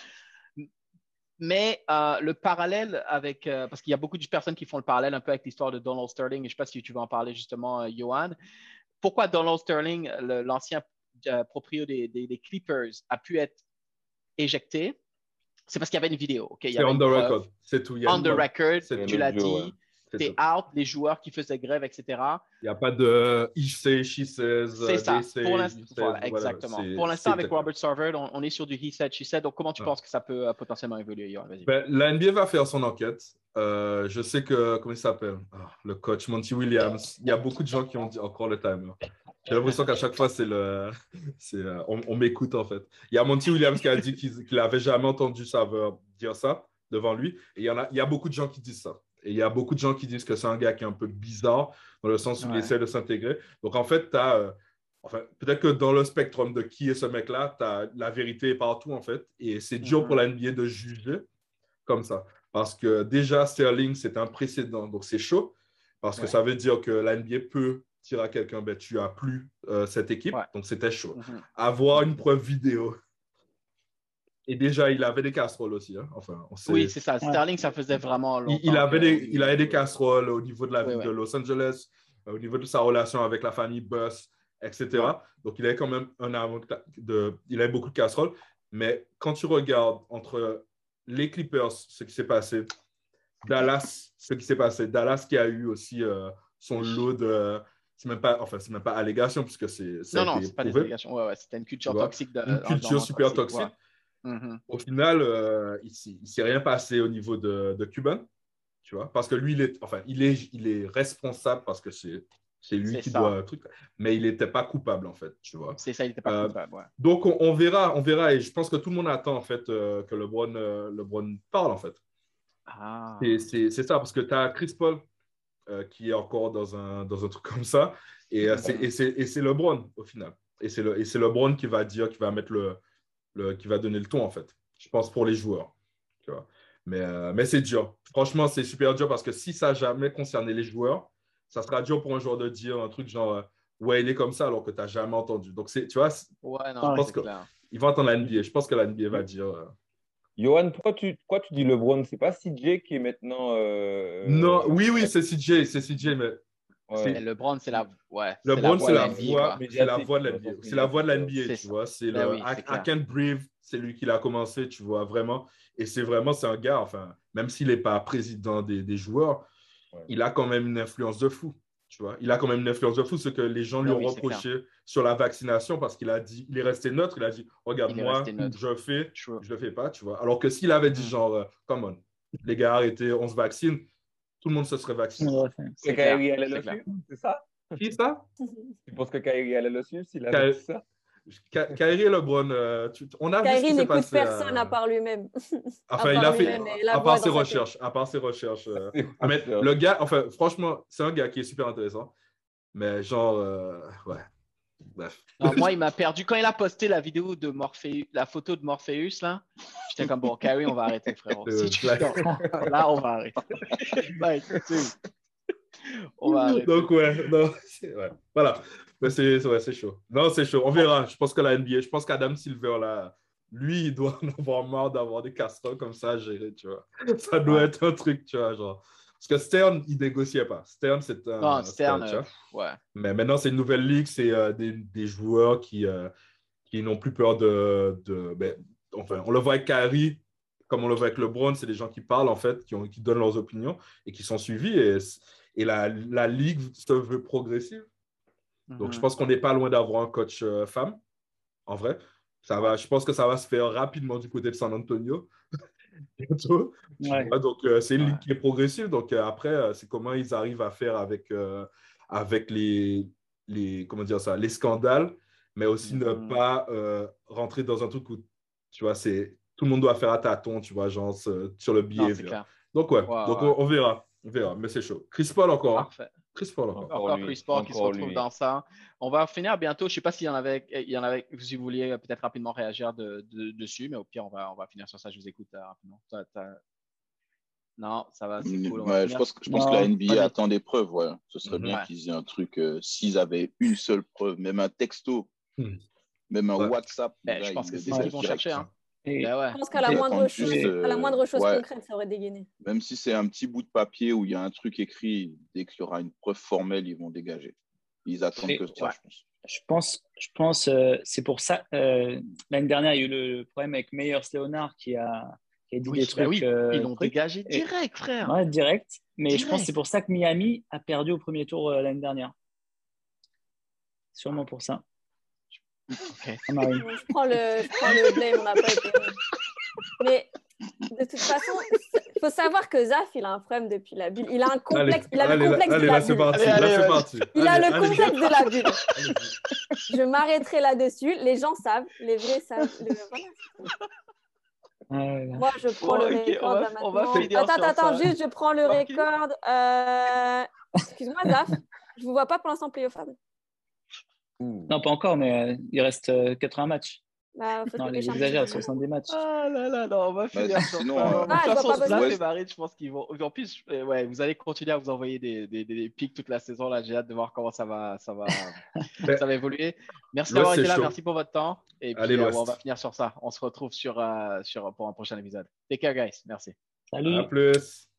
Mais euh, le parallèle avec, euh, parce qu'il y a beaucoup de personnes qui font le parallèle un peu avec l'histoire de Donald Sterling, et je ne sais pas si tu veux en parler justement, euh, Johan. Pourquoi Donald Sterling, l'ancien euh, proprio des, des, des, Clippers, a pu être éjecté? C'est parce qu'il y avait une vidéo. Okay? C'est on the record, c'est tout. On the record, C'est tu l'as dit. ouais. T'es out, les joueurs qui faisaient grève, etc. Il n'y a pas de he say, she says. C'est ça. say, Pour l'instant, voilà, exactement. Pour l'instant, avec. Robert Sarver, on, on est sur du he said, she said. Donc, comment tu Ouais. penses que ça peut euh, potentiellement évoluer. Ben, la NBA va faire son enquête. Euh, je sais que, comment il s'appelle? Ah, Le coach Monty Williams. Il y a beaucoup de gens qui ont dit encore le timer. J'ai l'impression qu'à chaque fois, c'est le, [laughs] c'est, euh, on, on m'écoute en fait. Il y a Monty Williams qui a dit qu'il n'avait jamais entendu Saveur dire ça devant lui. Et il y, en a, il y a beaucoup de gens qui disent ça. Et il y a beaucoup de gens qui disent que c'est un gars qui est un peu bizarre dans le sens où il essaie de s'intégrer. Donc en fait, tu as. Enfin, peut-être que dans le spectrum de qui est ce mec-là, la vérité partout en fait. Et c'est dur Mhm. pour la NBA de juger comme ça. Parce que déjà, Sterling, c'est un précédent, donc c'est chaud. Parce que ça veut dire que la NBA peut dire à quelqu'un, ben, tu as plus euh, cette équipe, Ouais. donc c'était chaud. Mhm. Avoir une preuve vidéo. Et déjà, il avait des casseroles aussi. hein. Enfin, on sait. Oui, c'est ça. Sterling, ça faisait vraiment il, longtemps. il avait des, il avait des casseroles au niveau de la ville ouais. de Los Angeles, euh, au niveau de sa relation avec la famille Buss, etc. Ouais. Donc, il avait quand même un avant de, il avait beaucoup de casseroles. Mais quand tu regardes entre les Clippers, ce qui s'est passé, Dallas, ce qui s'est passé, Dallas qui a eu aussi euh, son lot de, c'est même pas, enfin, c'est même pas allégation puisque c'est, Non, a non, c'est pas des allégations. Ouais, ouais, c'était une culture toxique. de- Une culture super toxique. ouais. Mhm. Au final, euh, il ne s'est rien passé au niveau de, de Cuban, tu vois, parce que lui, il est, enfin, il est, il est responsable parce que c'est, c'est lui qui ça. doit un truc, mais il n'était pas coupable en fait, tu vois. C'est ça, il n'était pas Euh, coupable. Ouais. Donc on, on verra, on verra, et je pense que tout le monde attend en fait euh, que LeBron, euh, LeBron parle en fait. Ah. C'est c'est ça, parce que tu as Chris Paul qui est encore dans un, dans un truc comme ça, et c'est et c'est- et c'est LeBron au final. Et c'est le, et c'est LeBron qui va dire, qui va mettre le, le, qui va donner le ton en fait. Je pense pour les joueurs, tu vois. Mais, euh, mais c'est dur. Franchement, c'est super dur parce que si ça n'a jamais concerné les joueurs, ça sera dur pour un joueur de dire un truc genre euh, ouais, il est comme ça alors que tu n'as jamais entendu. Donc, c'est- tu vois, Ouais, non, Je pense que- clair. ils vont attendre la NBA. Je pense que la NBA va dire. euh, Johan, pourquoi tu, pourquoi tu dis LeBron C'est pas CJ qui est maintenant. euh, non, oui, oui, c'est CJ, c'est CJ, mais ouais. Et LeBron, c'est la, ouais, LeBron, c'est la de NBA, voix, quoi. c'est la voix de la NBA. C'est la voix de la NBA, tu vois. C'est Ben le oui, I. Can't Breathe, c'est lui qui l'a commencé, tu vois, vraiment. Et c'est vraiment, c'est un gars, enfin, même s'il n'est pas président des, des joueurs, Ouais. il a quand même une influence de fou, tu vois. Il a quand même une influence de fou, ce que les gens lui Ben ont oui, reproché sur la vaccination parce qu'il a dit, il est resté neutre, il a dit, regarde, Il est moi, resté neutre. je fais, je le fais pas, tu vois. Alors que s'il avait dit Mm. genre, euh, come on, les gars, arrêtez, on se vaccine, tout le monde se serait vacciné. C'est Kyrie allait c'est le suivre, c'est ça? Qui ça? [laughs] Tu penses que Kyrie allait le suivre s'il avait dit ça? Kyrie LeBron, euh, tu- on a vu ce Kyrie n'écoute personne euh, à part lui-même. [laughs] Enfin, à il a fait, à part ses recherches, à part ses recherches. euh, ah, mais le gars, enfin, franchement, c'est un gars qui est super intéressant. Mais genre, euh, ouais, bref. Non, moi, il m'a perdu. Quand il a posté la vidéo de Morpheus, la photo de Morpheus, là, j'étais comme, bon, Kyrie, on va arrêter, frérot. Si tu là, on va arrêter. Like, c'est- on va arrêter. Donc, ouais, non, ouais, voilà. Mais c'est ouais, chaud. Non, c'est chaud. On verra. Je pense que la NBA, je pense qu'Adam Silver, là, lui, il doit [laughs] en avoir marre d'avoir des casseroles comme ça à gérer, tu vois. Ça doit être un truc, tu vois, genre. Parce que Stern, il négociait pas. Stern, c'est un. Non, Stern, tu vois. euh, ouais. Mais maintenant, c'est une nouvelle ligue, c'est euh, des, des joueurs qui, euh, qui n'ont plus peur de. de ben, enfin, on le voit avec Kyrie, comme on le voit avec LeBron, c'est des gens qui parlent, en fait, qui, ont, qui donnent leurs opinions et qui sont suivis. Et, et la, la ligue se veut progressive. Donc, je Mhm. pense qu'on n'est pas loin d'avoir un coach euh, femme, en vrai. Ça va, je pense que ça va se faire rapidement du côté de San Antonio. [laughs] Bientôt. Ouais. vois, donc, euh, c'est une ligue qui est progressive. Donc, euh, après, euh, c'est comment ils arrivent à faire avec, euh, avec les, les, comment dire ça, les scandales, mais aussi ne Mhm. pas euh, rentrer dans un truc où, tu vois, c'est tout le monde doit faire à tâtons, tu vois, genre sur le Non, behavior. clair. Donc, ouais, Ouais, donc ouais. On, on verra. On verra, mais c'est chaud. Chris Paul encore. hein. Chris Paul encore. Encore Encore lui, Chris Paul qui se retrouve lui. dans ça. On va finir bientôt. Je ne sais pas s'il y en avait, il y en avait, si vous vouliez peut-être rapidement réagir de- de- dessus, mais au pire, on va, on va finir sur ça. Je vous écoute euh, rapidement. Non, ça va, c'est cool. Ouais, je pense, que- je pense Non, que la NBA attend des preuves. Ouais. Ce serait Mhm. bien Ouais. qu'ils aient un truc, euh, s'ils avaient une seule preuve, même un texto, Hmm. même un Ouais. WhatsApp. Ben, là, je pense que c'est ce qu'ils vont chercher. hein. Et- Ben ouais. Je pense qu'à la Et- moindre attends, chose, juste, à la euh, moindre chose ouais. concrète, ça aurait dégainé. Même si c'est un petit bout de papier où il y a un truc écrit, dès qu'il y aura une preuve formelle, ils vont dégager. Ils attendent que ça, ouais. je pense. Je pense, je pense euh, c'est pour ça. euh, L'année dernière, il y a eu le problème avec Meyers Leonard qui a, qui a dit Oui, des ben trucs. oui, euh, ils l'ont dégagé Et- direct, frère. Ouais, direct. Mais je pense que c'est pour ça que Miami a perdu au premier tour euh, l'année dernière. Sûrement pour ça. Ah. Bon, je, prends le, je prends le blame, on n'a pas été. Mais de toute façon, il faut savoir que Zaf, il a un problème depuis la bulle. Il a un complexe, il a allez, le complexe allez, de la bulle. parti. Allez, là, allez, c'est allez. parti. Il a Allez, le allez. complexe de la bulle. Je m'arrêterai là-dessus. Les gens savent, les vrais savent. [laughs] Voilà. Moi, je prends Bon, le ok, record on va- on va Attends, attends, ça. juste, je prends le record. Euh, Excuse-moi, Zaf. Je vous vois pas pour l'instant playoff. Ouh. Non, pas encore, mais euh, il reste euh, 80 matchs. Bah, faut Non, un exagère, petit peu. 70 matchs. Ah là là, non, on va Bah, finir sur sinon, ça. euh, De toute Ah, façon, Zlatan et je pense qu'ils vont. En plus, euh, ouais, vous allez continuer à vous envoyer des, des, des, des pics toute la saison. Là, j'ai hâte de voir comment ça va, ça va, [laughs] ça va évoluer. Merci d'avoir été là. chaud. Merci pour votre temps. Et puis, Allez, euh, on va finir sur ça. On se retrouve sur, euh, sur, pour un prochain épisode. Take care, guys. Merci. Salut. À plus.